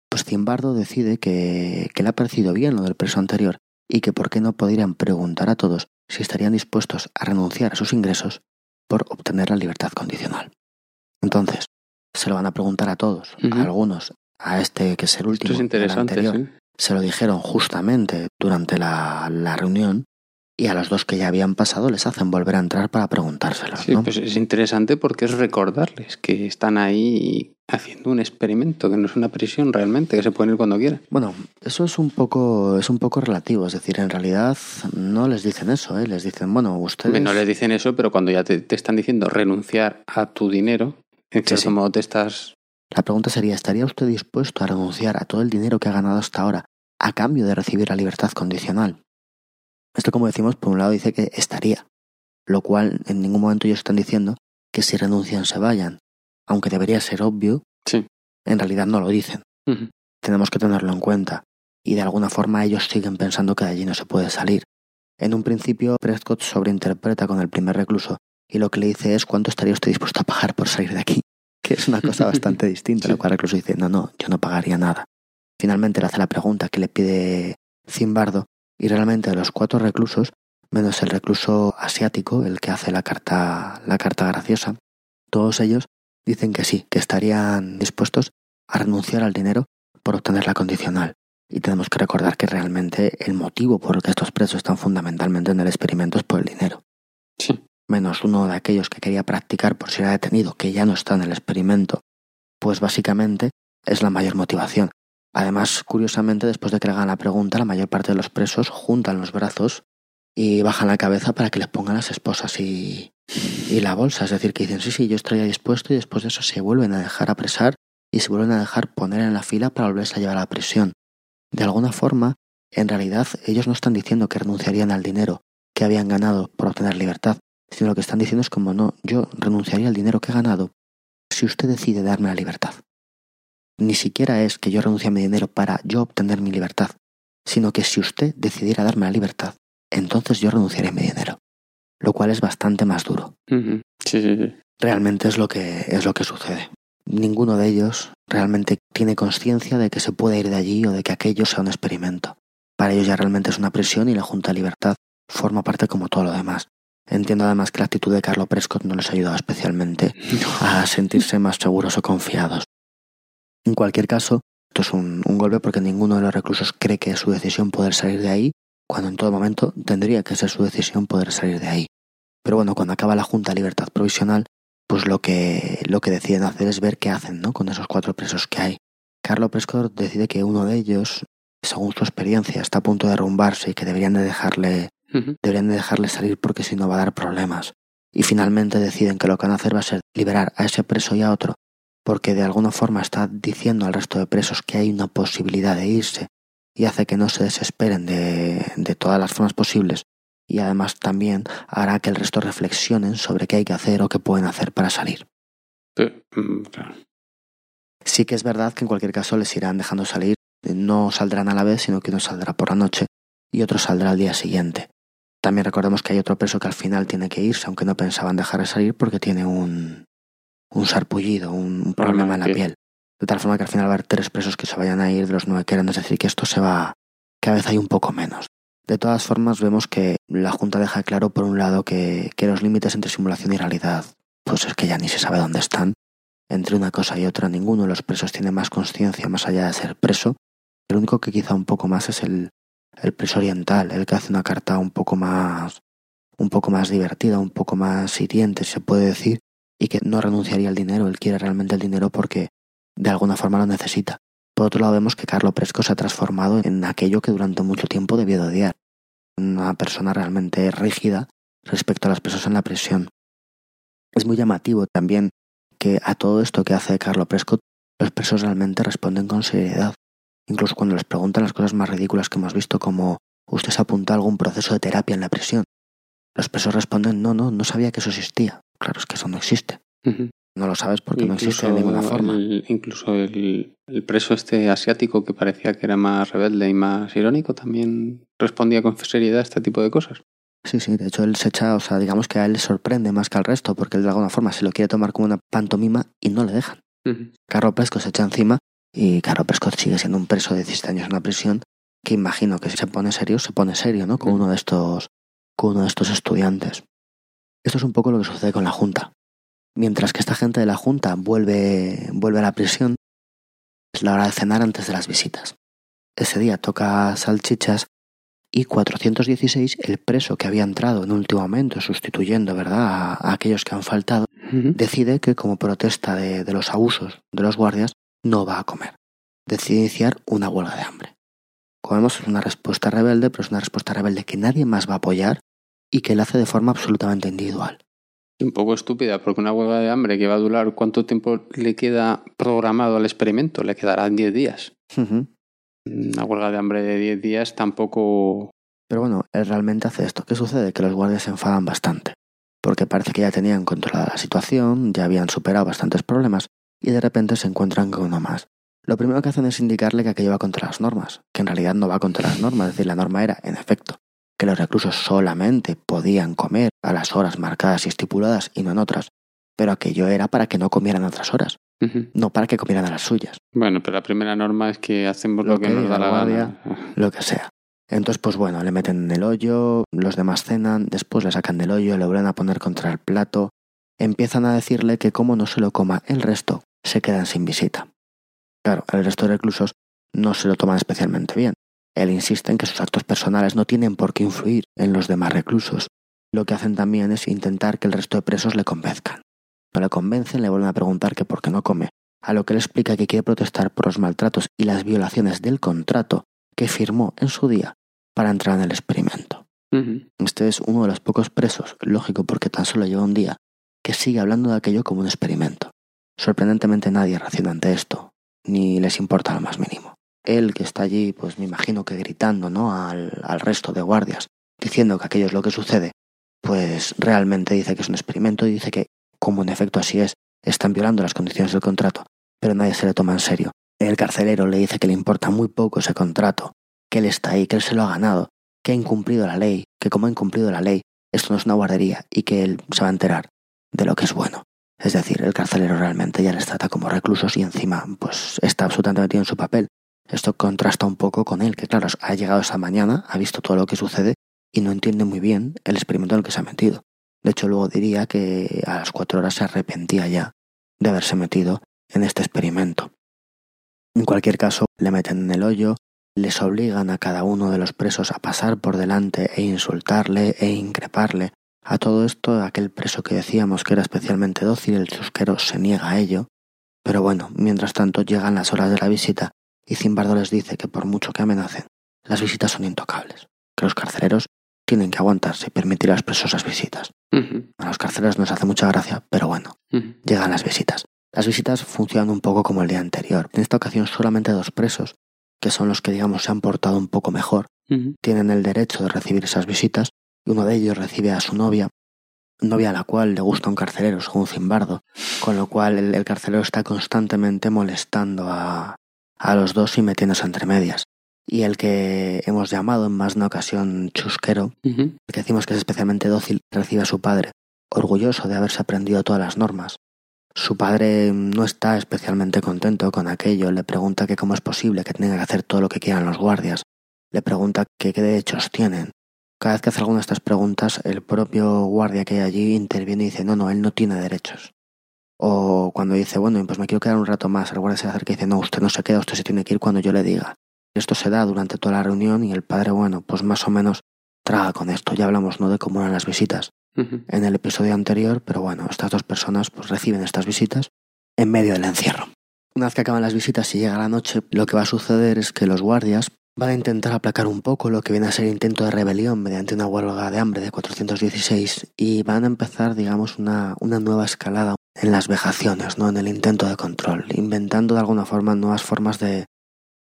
pues Zimbardo decide que, que le ha parecido bien lo del preso anterior y que por qué no podrían preguntar a todos si estarían dispuestos a renunciar a sus ingresos por obtener la libertad condicional. Entonces, se lo van a preguntar a todos, a algunos, a este que es el último, Esto es interesante, anterior, sí. se lo dijeron justamente durante la, la reunión y a los dos que ya habían pasado les hacen volver a entrar para preguntárselo. Sí, ¿no? pues es interesante porque es recordarles que están ahí haciendo un experimento, que no es una prisión realmente, que se pueden ir cuando quieran. Bueno, eso es un poco es un poco relativo, es decir, en realidad no les dicen eso, ¿eh? les dicen, bueno, ustedes No les dicen eso, pero cuando ya te, te están diciendo renunciar a tu dinero, en Sí, cierto sí. modo te estás... La pregunta sería, ¿estaría usted dispuesto a renunciar a todo el dinero que ha ganado hasta ahora a cambio de recibir la libertad condicional? Esto, como decimos, por un lado dice que estaría, lo cual en ningún momento ellos están diciendo que si renuncian se vayan, aunque debería ser obvio, Sí. en realidad no lo dicen. Tenemos que tenerlo en cuenta, y de alguna forma ellos siguen pensando que de allí no se puede salir. En un principio, Prescott sobreinterpreta con el primer recluso y lo que le dice es cuánto estaría usted dispuesto a pagar por salir de aquí, que es una cosa bastante distinta, Sí. lo cual el recluso dice, no, no, yo no pagaría nada. Finalmente le hace la pregunta que le pide Zimbardo y realmente de los cuatro reclusos, menos el recluso asiático, el que hace la carta, la carta graciosa, todos ellos dicen que sí, que estarían dispuestos a renunciar al dinero por obtener la condicional. Y tenemos que recordar que realmente el motivo por el que estos presos están fundamentalmente en el experimento es por el dinero. Sí. Menos uno de aquellos que quería practicar por si era detenido, que ya no está en el experimento, pues básicamente es la mayor motivación. Además, curiosamente, después de que le hagan la pregunta, la mayor parte de los presos juntan los brazos y bajan la cabeza para que les pongan las esposas y, la bolsa. Es decir, que dicen, sí, sí, yo estaría dispuesto y después de eso se vuelven a dejar apresar y se vuelven a dejar poner en la fila para volverse a llevar a la prisión. De alguna forma, en realidad, ellos no están diciendo que renunciarían al dinero que habían ganado por obtener libertad, sino lo que están diciendo es como no, yo renunciaría al dinero que he ganado si usted decide darme la libertad. Ni siquiera es que yo renuncie a mi dinero para yo obtener mi libertad, sino que si usted decidiera darme la libertad, entonces yo renunciaría a mi dinero. Lo cual es bastante más duro. Sí, sí, sí. Realmente es lo que es lo que sucede. Ninguno de ellos realmente tiene conciencia de que se puede ir de allí o de que aquello sea un experimento. Para ellos ya realmente es una prisión y la Junta de Libertad forma parte como todo lo demás. Entiendo además que la actitud de Carlo Prescott no les ha ayudado especialmente a sentirse más seguros o confiados. En cualquier caso, esto es un, un golpe porque ninguno de los reclusos cree que es su decisión poder salir de ahí, cuando en todo momento tendría que ser su decisión poder salir de ahí. Pero bueno, cuando acaba la Junta de Libertad Provisional, pues lo que, lo que deciden hacer es ver qué hacen ¿no? con esos cuatro presos que hay. Carlo Prescott decide que uno de ellos, según su experiencia, está a punto de derrumbarse y que deberían de dejarle, deberían de dejarle salir porque si no va a dar problemas. Y finalmente deciden que lo que van a hacer va a ser liberar a ese preso y a otro, porque de alguna forma está diciendo al resto de presos que hay una posibilidad de irse y hace que no se desesperen de, de todas las formas posibles y además también hará que el resto reflexionen sobre qué hay que hacer o qué pueden hacer para salir. Mm, claro. Sí que es verdad que en cualquier caso les irán dejando salir, no saldrán a la vez, sino que uno saldrá por la noche y otro saldrá al día siguiente. También recordemos que hay otro preso que al final tiene que irse, aunque no pensaban dejar de salir porque tiene un, un sarpullido, un, un problema en la piel. De tal forma que al final va a haber tres presos que se vayan a ir de los nueve que es decir, que esto se va, cada vez hay un poco menos. De todas formas, vemos que la Junta deja claro, por un lado, que, que los límites entre simulación y realidad, pues es que ya ni se sabe dónde están. Entre una cosa y otra, ninguno de los presos tiene más conciencia más allá de ser preso. El único que quizá un poco más es el, el preso oriental, el que hace una carta un poco más un poco más divertida, un poco más hiriente, se puede decir, y que no renunciaría al dinero, él quiere realmente el dinero porque de alguna forma lo necesita. Por otro lado vemos que Carlo Presco se ha transformado en aquello que durante mucho tiempo debió de odiar, una persona realmente rígida respecto a las presos en la prisión. Es muy llamativo también que a todo esto que hace Carlo Prescott los presos realmente responden con seriedad. Incluso cuando les preguntan las cosas más ridículas que hemos visto como ¿usted se apuntó a algún proceso de terapia en la prisión? Los presos responden no, no, no sabía que eso existía. Claro, es que eso no existe. No lo sabes porque no existe de ninguna forma. el- incluso el, el preso este asiático que parecía que era más rebelde y más irónico también respondía con seriedad a este tipo de cosas. Sí, sí, de hecho él se echa, o sea, digamos que a él le sorprende más que al resto porque él de alguna forma se lo quiere tomar como una pantomima y no le dejan. Ujú. Carlo Prescott se echa encima y Carlo Prescott sigue siendo un preso de 17 años en una prisión que imagino que si se pone serio, se pone serio, ¿no? Con uno de estos, con uno de estos estudiantes. Esto es un poco lo que sucede con la Junta. Mientras que esta gente de la Junta vuelve, vuelve a la prisión, es la hora de cenar antes de las visitas. Ese día toca salchichas y 416, el preso que había entrado en último momento sustituyendo, ¿verdad?, a- a aquellos que han faltado, decide que como protesta de, de los abusos de los guardias no va a comer. Decide iniciar una huelga de hambre. Como vemos es una respuesta rebelde, pero es una respuesta rebelde que nadie más va a apoyar y que él hace de forma absolutamente individual. Un poco estúpida, porque una huelga de hambre que va a durar, ¿cuánto tiempo le queda programado al experimento? Le quedarán 10 días. Una huelga de hambre de 10 días tampoco... Pero bueno, él realmente hace esto. ¿Qué sucede? Que los guardias se enfadan bastante. Porque parece que ya tenían controlada la situación, ya habían superado bastantes problemas y de repente se encuentran con uno más. Lo primero que hacen es indicarle que aquello va contra las normas, que en realidad no va contra las normas. Es decir, la norma era, en efecto, que los reclusos solamente podían comer a las horas marcadas y estipuladas y no en otras. Pero aquello era para que no comieran a otras horas, no para que comieran a las suyas. Bueno, pero la primera norma es que hacemos lo, Lo que, que nos da la la gana. lo que sea. Entonces, pues bueno, le meten en el hoyo, los demás cenan, después le sacan del hoyo, le vuelven a poner contra el plato, empiezan a decirle que como no se lo coma el resto, se quedan sin visita. Claro, el resto de reclusos no se lo toman especialmente bien. Él insiste en que sus actos personales no tienen por qué influir en los demás reclusos. Lo que hacen también es intentar que el resto de presos le convenzcan. No le convencen, le vuelven a preguntar que por qué no come, a lo que él explica que quiere protestar por los maltratos y las violaciones del contrato que firmó en su día para entrar en el experimento. Ujú. Este es uno de los pocos presos, lógico porque tan solo lleva un día, que sigue hablando de aquello como un experimento. Sorprendentemente nadie reacciona ante esto, ni les importa lo más mínimo. Él que está allí, pues me imagino que gritando, ¿no? Al, al resto de guardias, diciendo que aquello es lo que sucede, pues realmente dice que es un experimento y dice que, como en efecto así es, están violando las condiciones del contrato, pero nadie se le toma en serio. El carcelero le dice que le importa muy poco ese contrato, que él está ahí, que él se lo ha ganado, que ha incumplido la ley, que como ha incumplido la ley, esto no es una guardería y que él se va a enterar de lo que es bueno. Es decir, el carcelero realmente ya les trata como reclusos y encima pues está absolutamente metido en su papel. Esto contrasta un poco con él, que claro, ha llegado esa mañana, ha visto todo lo que sucede y no entiende muy bien el experimento en el que se ha metido. De hecho, luego diría que a las cuatro horas se arrepentía ya de haberse metido en este experimento. En cualquier caso, le meten en el hoyo, les obligan a cada uno de los presos a pasar por delante e insultarle e increparle. A todo esto, aquel preso que decíamos que era especialmente dócil, el chusquero, se niega a ello. Pero bueno, mientras tanto llegan las horas de la visita y Zimbardo les dice que por mucho que amenacen, las visitas son intocables, que los carceleros tienen que aguantarse y permitir a los presos las visitas. A los carceleros nos hace mucha gracia, pero bueno, llegan las visitas. Las visitas funcionan un poco como el día anterior. En esta ocasión solamente dos presos, que son los que digamos se han portado un poco mejor, tienen el derecho de recibir esas visitas y uno de ellos recibe a su novia, novia a la cual le gusta un carcelero, según Zimbardo, con lo cual el, el carcelero está constantemente molestando a, a los dos y metiéndose entre medias. y el que hemos llamado en más de una ocasión chusquero, el que decimos que es especialmente dócil, recibe a su padre, orgulloso de haberse aprendido todas las normas. Su padre no está especialmente contento con aquello, le pregunta que cómo es posible que tenga que hacer todo lo que quieran los guardias, le pregunta que qué derechos tienen. Cada vez que hace alguna de estas preguntas, el propio guardia que hay allí interviene y dice, no, no, él no tiene derechos. O cuando dice, bueno, pues me quiero quedar un rato más, el guardia se acerca y dice, no, usted no se queda, usted se tiene que ir cuando yo le diga. Esto se da durante toda la reunión y el padre, bueno, pues más o menos traga con esto. Ya hablamos, ¿no?, de cómo eran las visitas en el episodio anterior, pero bueno, estas dos personas pues reciben estas visitas en medio del encierro. Una vez que acaban las visitas y llega la noche, lo que va a suceder es que los guardias van a intentar aplacar un poco lo que viene a ser intento de rebelión mediante una huelga de hambre de 416 y van a empezar, digamos, una, una nueva escalada en las vejaciones, ¿no? en el intento de control, inventando de alguna forma nuevas formas de,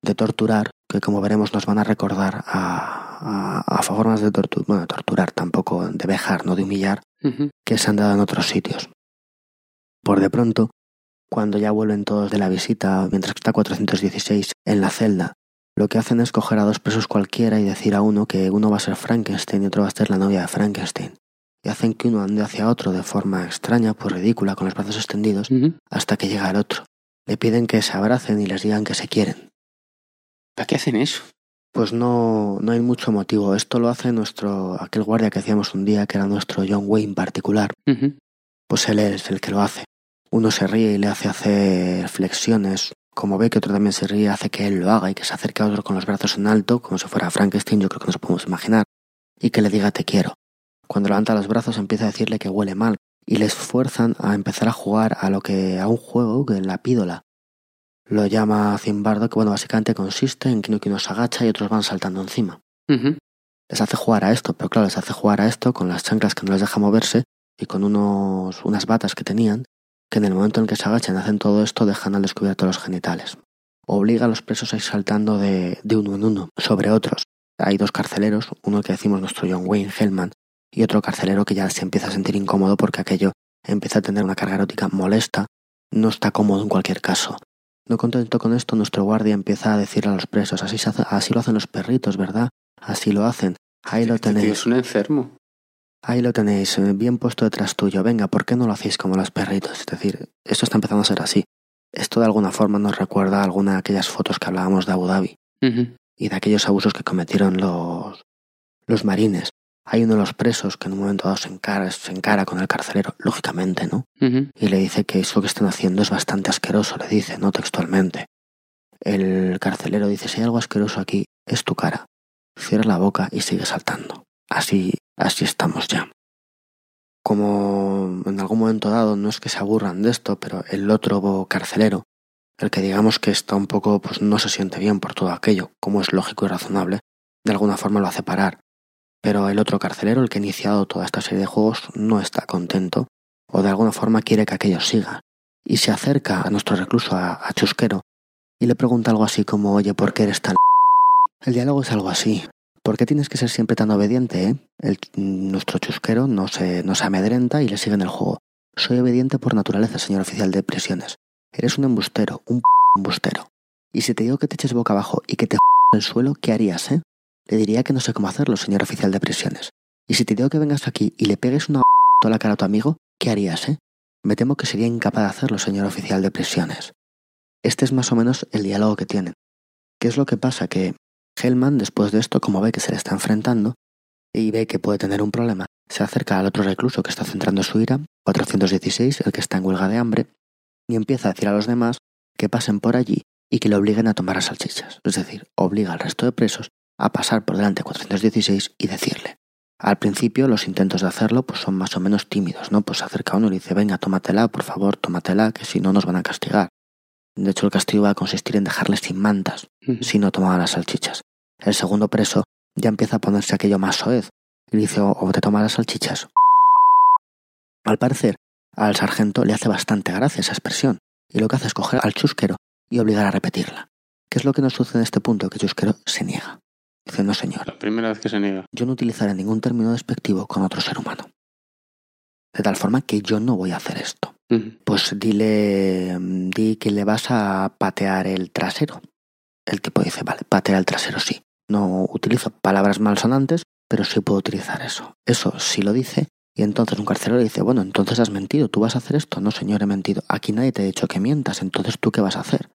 de torturar que como veremos nos van a recordar a, a, a formas de torturar, bueno, torturar tampoco, de vejar, no de humillar, que se han dado en otros sitios. Por de pronto, cuando ya vuelven todos de la visita, mientras que está 416 en la celda, lo que hacen es coger a dos presos cualquiera y decir a uno que uno va a ser Frankenstein y otro va a ser la novia de Frankenstein. Y hacen que uno ande hacia otro de forma extraña, pues ridícula, con los brazos extendidos, hasta que llega el otro. Le piden que se abracen y les digan que se quieren. ¿Para qué hacen eso? Pues no, no hay mucho motivo. Esto lo hace nuestro, aquel guardia que hacíamos un día, que era nuestro John Wayne particular. Pues él es el que lo hace. Uno se ríe y le hace hacer flexiones. Como ve que otro también se ríe, hace que él lo haga y que se acerque a otro con los brazos en alto, como si fuera Frankenstein, yo creo que nos podemos imaginar, y que le diga te quiero. Cuando levanta los brazos empieza a decirle que huele mal y les fuerzan a empezar a jugar a lo que a un juego que la pídola. Lo llama Zimbardo, que bueno, básicamente consiste en que uno, que uno se agacha y otros van saltando encima. Les hace jugar a esto, pero claro, les hace jugar a esto con las chanclas que no les deja moverse y con unos, unas batas que tenían, que en el momento en que se agachan y hacen todo esto dejan al descubierto los genitales. Obliga a los presos a ir saltando de, de uno en uno sobre otros. Hay dos carceleros, uno que decimos nuestro John Wayne Hellman y otro carcelero que ya se empieza a sentir incómodo porque aquello empieza a tener una carga erótica molesta, no está cómodo en cualquier caso. No contento con esto, nuestro guardia empieza a decirle a los presos, así, se hace- así lo hacen los perritos, ¿verdad? Así lo hacen. Ahí lo tenéis. es un enfermo. Ahí lo tenéis, eh, bien puesto detrás tuyo. Venga, ¿por qué no lo hacéis como los perritos? Es decir, esto está empezando a ser así. Esto de alguna forma nos recuerda a alguna de aquellas fotos que hablábamos de Abu Dhabi y de aquellos abusos que cometieron los, los marines. Hay uno de los presos que en un momento dado se encara, se encara con el carcelero, lógicamente, ¿no? Y le dice que eso que están haciendo es bastante asqueroso, le dice, no textualmente. El carcelero dice, si hay algo asqueroso aquí, es tu cara. Cierra la boca y sigue saltando. Así, así estamos ya. Como en algún momento dado, no es que se aburran de esto, pero el otro carcelero, el que digamos que está un poco, pues no se siente bien por todo aquello, como es lógico y razonable, de alguna forma lo hace parar. Pero el otro carcelero, el que ha iniciado toda esta serie de juegos, no está contento o de alguna forma quiere que aquello siga, y se acerca a nuestro recluso, a, Chusquero, y le pregunta algo así como, oye, ¿por qué eres tan... El diálogo es algo así. ¿Por qué tienes que ser siempre tan obediente, eh? El, nuestro Chusquero no se, no se amedrenta y le sigue en el juego. Soy obediente por naturaleza, señor oficial de prisiones. Eres un embustero, un embustero. Y si te digo que te eches boca abajo y que te el suelo, ¿qué harías, eh? Le diría que no sé cómo hacerlo, señor oficial de prisiones. Y si te digo que vengas aquí y le pegues una toda la cara a tu amigo, ¿qué harías, eh? Me temo que sería incapaz de hacerlo, señor oficial de prisiones. Este es más o menos el diálogo que tienen. ¿Qué es lo que pasa? Que Hellman, después de esto, como ve que se le está enfrentando y ve que puede tener un problema, se acerca al otro recluso que está centrando su ira, 416, el que está en huelga de hambre, y empieza a decir a los demás que pasen por allí y que le obliguen a tomar las salchichas. Es decir, obliga al resto de presos a pasar por delante de 416 y decirle. Al principio los intentos de hacerlo pues son más o menos tímidos, ¿no? Pues se acerca uno y le dice, venga, tómatela, por favor, tómatela, que si no nos van a castigar. De hecho, el castigo va a consistir en dejarles sin mantas si no tomaban las salchichas. El segundo preso ya empieza a ponerse aquello más soez y le dice, o o te tomas las salchichas. Al parecer, al sargento le hace bastante gracia esa expresión y lo que hace es coger al chusquero y obligar a repetirla. ¿Qué es lo que nos sucede en este punto? Que Chusquero se niega. Dice, no señor, La primera vez que se niega. yo no utilizaré ningún término despectivo con otro ser humano. De tal forma que yo no voy a hacer esto. Pues dile, mm, di que le vas a patear el trasero. el tipo dice, vale, patea el trasero sí. No utilizo palabras malsonantes, pero sí puedo utilizar eso. Eso sí lo dice. Y entonces un carcelero le dice, bueno, entonces has mentido, ¿tú vas a hacer esto? No, señor, he mentido. Aquí nadie te ha dicho que mientas, entonces ¿tú qué vas a hacer?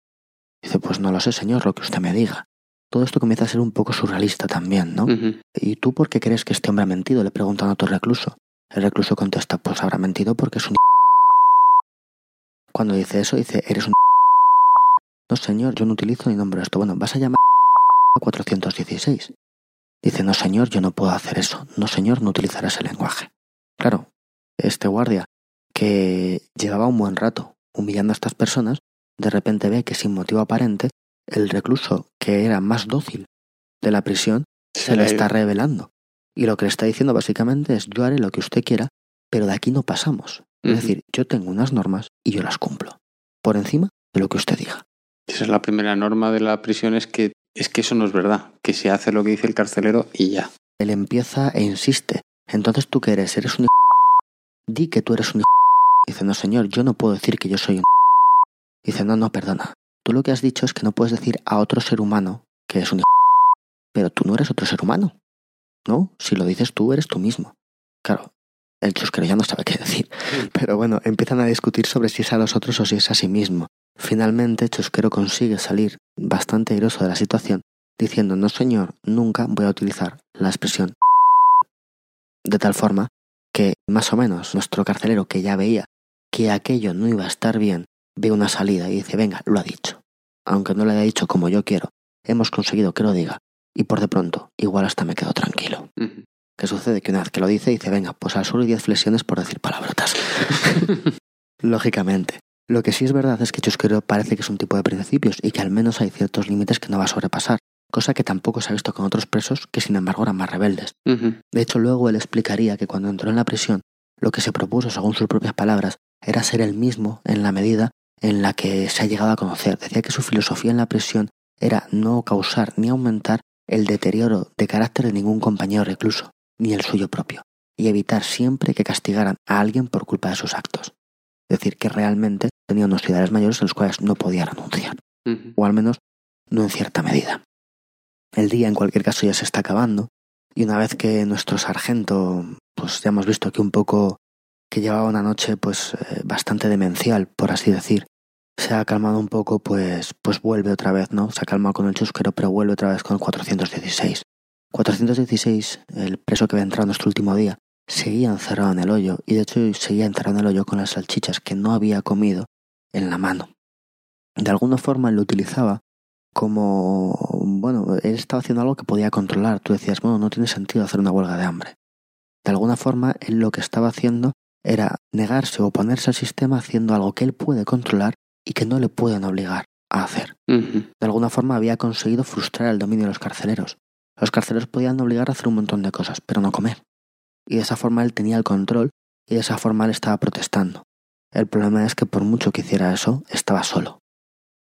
Dice, pues no lo sé, señor, lo que usted me diga. Todo esto comienza a ser un poco surrealista también, ¿no? ¿Y tú por qué crees que este hombre ha mentido? Le preguntan a otro recluso. El recluso contesta, pues habrá mentido porque es un... Cuando dice eso, dice, eres un... No, señor, yo no utilizo ni nombro esto. Bueno, vas a llamar a 416. Dice, no, señor, yo no puedo hacer eso. No, señor, no utilizará ese lenguaje. Claro, este guardia, que llevaba un buen rato humillando a estas personas, de repente ve que sin motivo aparente, el recluso, que era más dócil de la prisión, se le está revelando. Y lo que le está diciendo básicamente es yo haré lo que usted quiera, pero de aquí no pasamos. Es decir, yo tengo unas normas y yo las cumplo. Por encima de lo que usted diga. Esa es la primera norma de la prisión, es que, es que eso no es verdad, que se hace lo que dice el carcelero y ya. Él empieza e insiste. Entonces tú qué eres, eres un Di que tú eres un Dice, no señor, yo no puedo decir que yo soy un Dice, no, no, perdona. Tú lo que has dicho es que no puedes decir a otro ser humano que es un Pero tú no eres otro ser humano. ¿No? Si lo dices tú, eres tú mismo. Claro, el chusquero ya no sabe qué decir. Pero bueno, empiezan a discutir sobre si es a los otros o si es a sí mismo. Finalmente, Chusquero consigue salir bastante airoso de la situación, diciendo, no señor, nunca voy a utilizar la expresión de tal forma que, más o menos, nuestro carcelero, que ya veía que aquello no iba a estar bien, ve una salida y dice, venga, lo ha dicho. Aunque no lo haya dicho como yo quiero, hemos conseguido que lo diga, y por de pronto, igual hasta me quedo tranquilo. ¿Qué sucede? Que una vez que lo dice, dice, venga, pues al suelo y 10 flexiones por decir palabrotas. Lógicamente. Lo que sí es verdad es que Chusquero parece que es un tipo de principios y que al menos hay ciertos límites que no va a sobrepasar, cosa que tampoco se ha visto con otros presos que sin embargo eran más rebeldes. De hecho, luego él explicaría que cuando entró en la prisión, lo que se propuso, según sus propias palabras, era ser el mismo en la medida en la que se ha llegado a conocer. Decía que su filosofía en la prisión era no causar ni aumentar el deterioro de carácter de ningún compañero recluso, ni el suyo propio, y evitar siempre que castigaran a alguien por culpa de sus actos. Es decir, que realmente tenía unos ideales mayores en los cuales no podía renunciar o al menos no en cierta medida. El día en cualquier caso ya se está acabando y una vez que nuestro sargento, pues ya hemos visto que un poco que llevaba una noche pues eh, bastante demencial, por así decir, se ha calmado un poco, pues pues vuelve otra vez, ¿no? Se ha calmado con el chusquero, pero vuelve otra vez con el 416. 416, el preso que había entrado nuestro último día, seguía encerrado en el hoyo y de hecho seguía encerrado en el hoyo con las salchichas que no había comido en la mano. De alguna forma lo utilizaba como, bueno, él estaba haciendo algo que podía controlar. Tú decías, bueno, no tiene sentido hacer una huelga de hambre. De alguna forma, él lo que estaba haciendo era negarse o oponerse al sistema haciendo algo que él puede controlar y que no le pueden obligar a hacer. De alguna forma había conseguido frustrar el dominio de los carceleros. Los carceleros podían obligar a hacer un montón de cosas, pero no comer. Y de esa forma él tenía el control y de esa forma él estaba protestando. El problema es que por mucho que hiciera eso, estaba solo.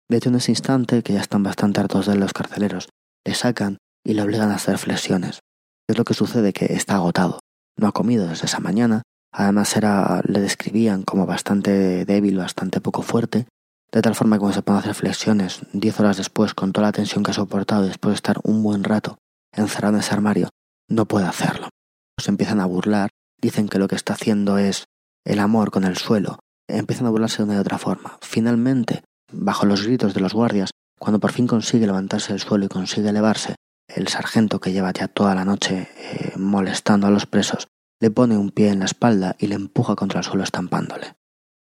De hecho, en ese instante, que ya están bastante hartos de él los carceleros, le sacan y le obligan a hacer flexiones. Es lo que sucede que está agotado. No ha comido desde esa mañana. Además era, le describían como bastante débil, bastante poco fuerte. De tal forma que se a hacer flexiones, diez horas después, con toda la tensión que ha soportado después de estar un buen rato encerrado en ese armario, no puede hacerlo. Se empiezan a burlar, dicen que lo que está haciendo es el amor con el suelo, empiezan a burlarse de una y otra forma. Finalmente, bajo los gritos de los guardias, cuando por fin consigue levantarse del suelo y consigue elevarse, el sargento que lleva ya toda la noche eh, molestando a los presos le pone un pie en la espalda y le empuja contra el suelo estampándole.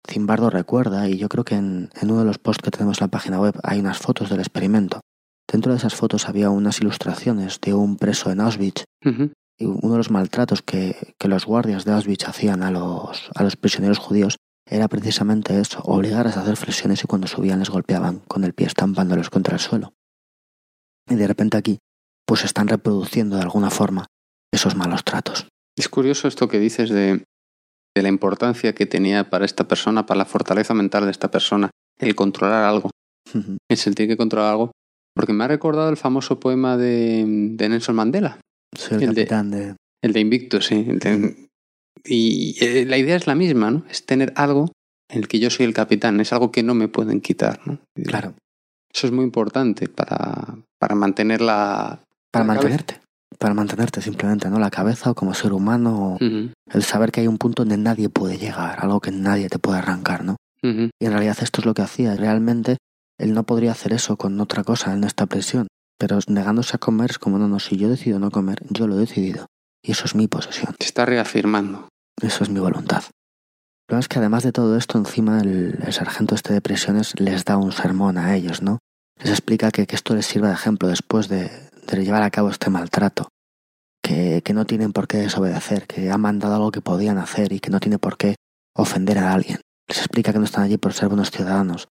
Zimbardo recuerda, y yo creo que en, en uno de los posts que tenemos en la página web hay unas fotos del experimento. Dentro de esas fotos había unas ilustraciones de un preso en Auschwitz y uno de los maltratos que, que los guardias de Auschwitz hacían a los, a los prisioneros judíos era precisamente eso, obligarles a hacer flexiones y cuando subían les golpeaban con el pie estampándolos contra el suelo. Y de repente aquí, pues están reproduciendo de alguna forma esos malos tratos. Es curioso esto que dices de, de la importancia que tenía para esta persona, para la fortaleza mental de esta persona, el controlar algo, el sentir que controlar algo. Porque me ha recordado el famoso poema de, de Nelson Mandela, Soy el, capitán de... el de Invictus, sí. el de- y eh, la idea es la misma, ¿no? Es tener algo en el que yo soy el capitán, es algo que no me pueden quitar, ¿no? Claro. Eso es muy importante para, para mantener la... Para la mantenerte. Para mantenerte simplemente, ¿no? La cabeza o como ser humano, el saber que hay un punto donde nadie puede llegar, algo que nadie te puede arrancar, ¿no? Y en realidad esto es lo que hacía. Realmente él no podría hacer eso con otra cosa en esta prisión. Pero negándose a comer es como, no, no, si yo decido no comer, yo lo he decidido. Y eso es mi posesión. Se está reafirmando. Eso es mi voluntad. Lo es que además de todo esto, encima el, el sargento este de prisiones les da un sermón a ellos, ¿no? Les explica que, que esto les sirva de ejemplo después de, de llevar a cabo este maltrato. Que, que no tienen por qué desobedecer, que han mandado algo que podían hacer y que no tiene por qué ofender a alguien. Les explica que no están allí por ser buenos ciudadanos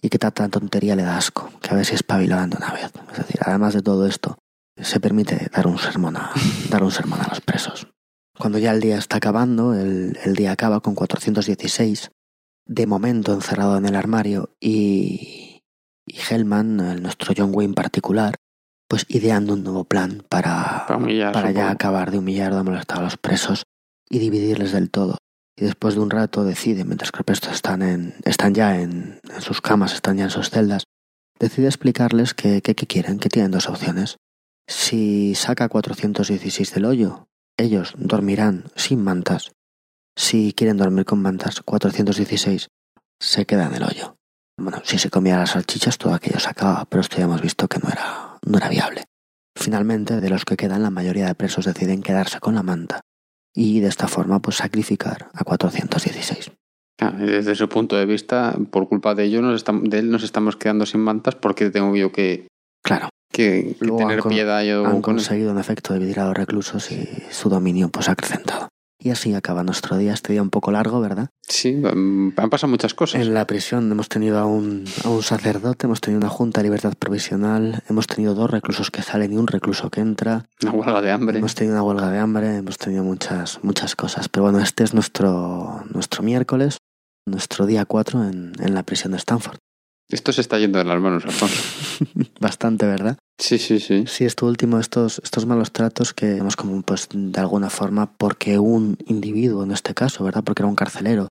y que tanta tontería le da asco, que a ver si espabilaban de una vez. Es decir, además de todo esto, se permite dar un sermón a, dar un sermón a los presos. Cuando ya el día está acabando, el, el día acaba con 416, de momento encerrado en el armario, y, y Hellman, el- nuestro John Wayne particular, pues ideando un nuevo plan para, Para humillar, para ya acabar de humillar, de molestar a los presos y dividirles del todo. Y después de un rato decide, mientras que los presos están, en, están ya en, en sus camas, están ya en sus celdas, decide explicarles que, que, que quieren, que tienen dos opciones. Si saca 416 del hoyo, ellos dormirán sin mantas. Si quieren dormir con mantas, 416 se queda en el hoyo. Bueno, si se comía las salchichas, todo aquello se acababa, pero esto ya hemos visto que no era, no era viable. Finalmente, de los que quedan, la mayoría de presos deciden quedarse con la manta y de esta forma pues sacrificar a 416. Ah, y Desde su punto de vista, por culpa de ello, nos estam- de él nos estamos quedando sin mantas porque tengo yo que, Claro, que, tener han piedad yo han con conseguido en efecto dividir a los reclusos y su dominio pues ha acrecentado. Y así acaba nuestro día, este día un poco largo, ¿verdad? Sí, mm, han pasado muchas cosas. En la prisión hemos tenido a un, a un sacerdote, hemos tenido una junta de libertad provisional, hemos tenido dos reclusos que salen y un recluso que entra, Una huelga de hambre. hemos tenido una huelga de hambre, hemos tenido muchas, muchas cosas. Pero bueno, este es nuestro, nuestro miércoles, nuestro día 4 en, en la prisión de Stanford. Esto se está yendo de las manos, Alfonso. Bastante, ¿verdad? Sí, sí, sí. Sí, esto último, estos, estos malos tratos que vemos como, pues, de alguna forma, porque un individuo, en este caso, ¿verdad? Porque era un carcelero,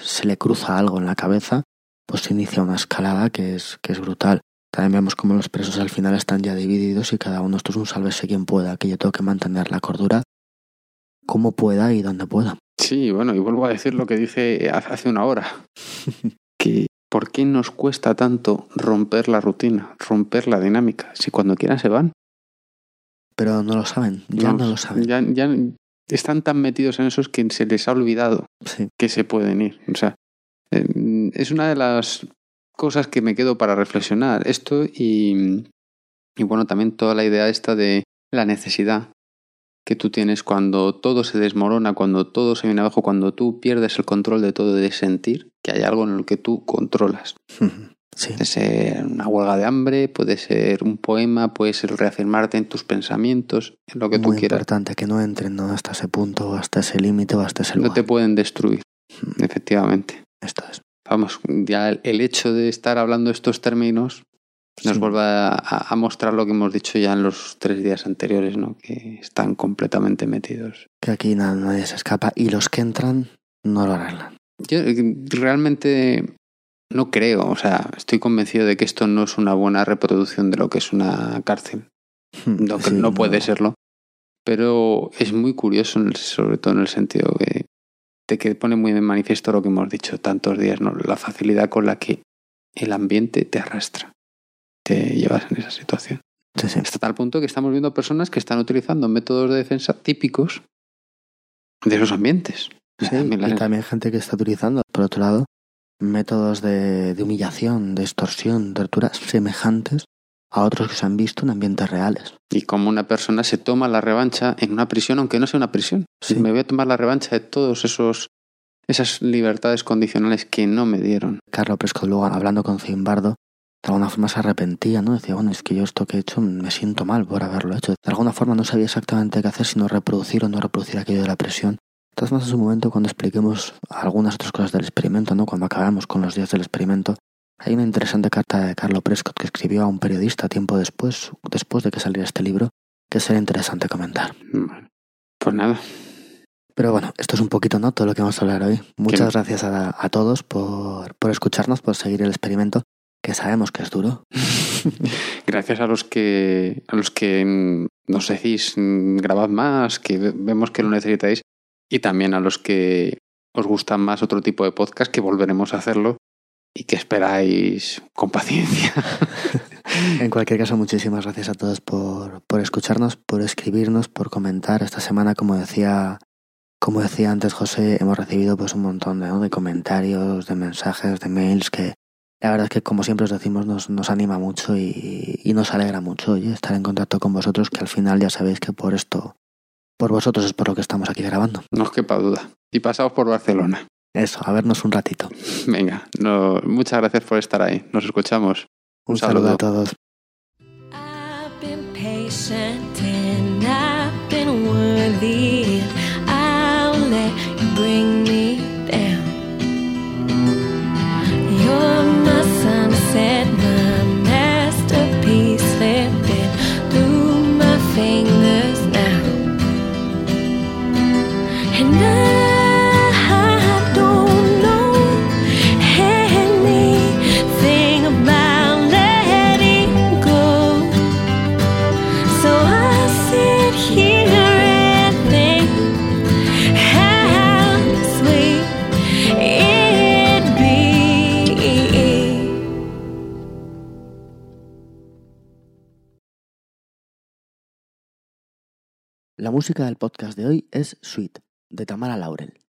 se le cruza algo en la cabeza, pues se inicia una escalada que es, que es brutal. También vemos como los presos al final están ya divididos y cada uno, esto es un sálvese quien pueda, que yo tengo que mantener la cordura como pueda y donde pueda. Sí, bueno, y vuelvo a decir lo que dije hace una hora. que ¿por qué nos cuesta tanto romper la rutina, romper la dinámica? Si cuando quieran se van. Pero no lo saben, ya no, lo saben. Ya, ya están tan metidos en esos que se les ha olvidado Sí, que se pueden ir. O sea, eh, es una de las cosas que me quedo para reflexionar. Esto y, y bueno, también toda la idea esta de la necesidad que tú tienes cuando todo se desmorona, cuando todo se viene abajo, cuando tú pierdes el control de todo, de sentir que hay algo en lo que tú controlas. sí, Puede ser una huelga de hambre, puede ser un poema, puede ser reafirmarte en tus pensamientos, en lo que tú muy quieras. importante que no entren ¿no? hasta ese punto, hasta ese límite o hasta ese No lugar. te pueden destruir, efectivamente. Esto es. Vamos, ya el- el hecho de estar hablando estos términos nos Sí. vuelve a, mostrar lo que hemos dicho ya en los tres días anteriores, ¿no? Que están completamente metidos. que aquí na- nadie se escapa y los que entran no lo arreglan. Yo eh, realmente no creo, o sea, estoy convencido de que esto no es una buena reproducción de lo que es una cárcel. No, que Sí, no puede serlo. Pero es muy curioso, sobre todo en el sentido que, de que pone muy de manifiesto lo que hemos dicho tantos días, ¿no? La facilidad con la que el ambiente te arrastra, te llevas en esa situación. Sí, sí. Hasta tal punto que estamos viendo personas que están utilizando métodos de defensa típicos de esos ambientes. Sí, También y también gente que está utilizando, por otro lado, métodos de, de humillación, de extorsión, torturas semejantes a otros que se han visto en ambientes reales. Y como una persona se toma la revancha en una prisión, aunque no sea una prisión. Sí. Me voy a tomar la revancha de todos esos esas libertades condicionales que no me dieron. Carlos Prescott luego hablando con Zimbardo, de alguna forma se arrepentía, ¿no? Decía, bueno, es que yo esto que he hecho me siento mal por haberlo hecho. De alguna forma no sabía exactamente qué hacer, sino reproducir o no reproducir aquello de la presión. Todas maneras, en su momento, cuando expliquemos algunas otras cosas del experimento, ¿no? Cuando acabamos con los días del experimento, hay una interesante carta de Carlo Prescott que escribió a un periodista tiempo después, después de que saliera este libro, que será interesante comentar. Bueno, pues nada, Pero bueno, esto es un poquito no todo lo que vamos a hablar hoy. Muchas gracias a, a todos por, por escucharnos, por seguir el experimento, que sabemos que es duro. Gracias a los que a los que mm, nos decís mm, grabad más, que ve- vemos que lo necesitáis, y también a los que os gustan más otro tipo de podcast, que volveremos a hacerlo y que esperáis con paciencia. En cualquier caso, muchísimas gracias a todos por, por escucharnos, por escribirnos, por comentar. Esta semana, como decía, como decía antes José, hemos recibido pues un montón de, ¿no? de comentarios, de mensajes, de mails que la verdad es que como siempre os decimos nos, nos anima mucho y, y nos alegra mucho oye, estar en contacto con vosotros, que al final ya sabéis que por esto, por vosotros es por lo que estamos aquí grabando. No os quepa duda. Y pasaos por Barcelona. Eso, a vernos un ratito. Venga, no, muchas gracias por estar ahí. Nos escuchamos. Un, Un saludo saludo. a todos. I've been patient and I've been worthy. La música del podcast de hoy es Sweet, de Tamara Laurel.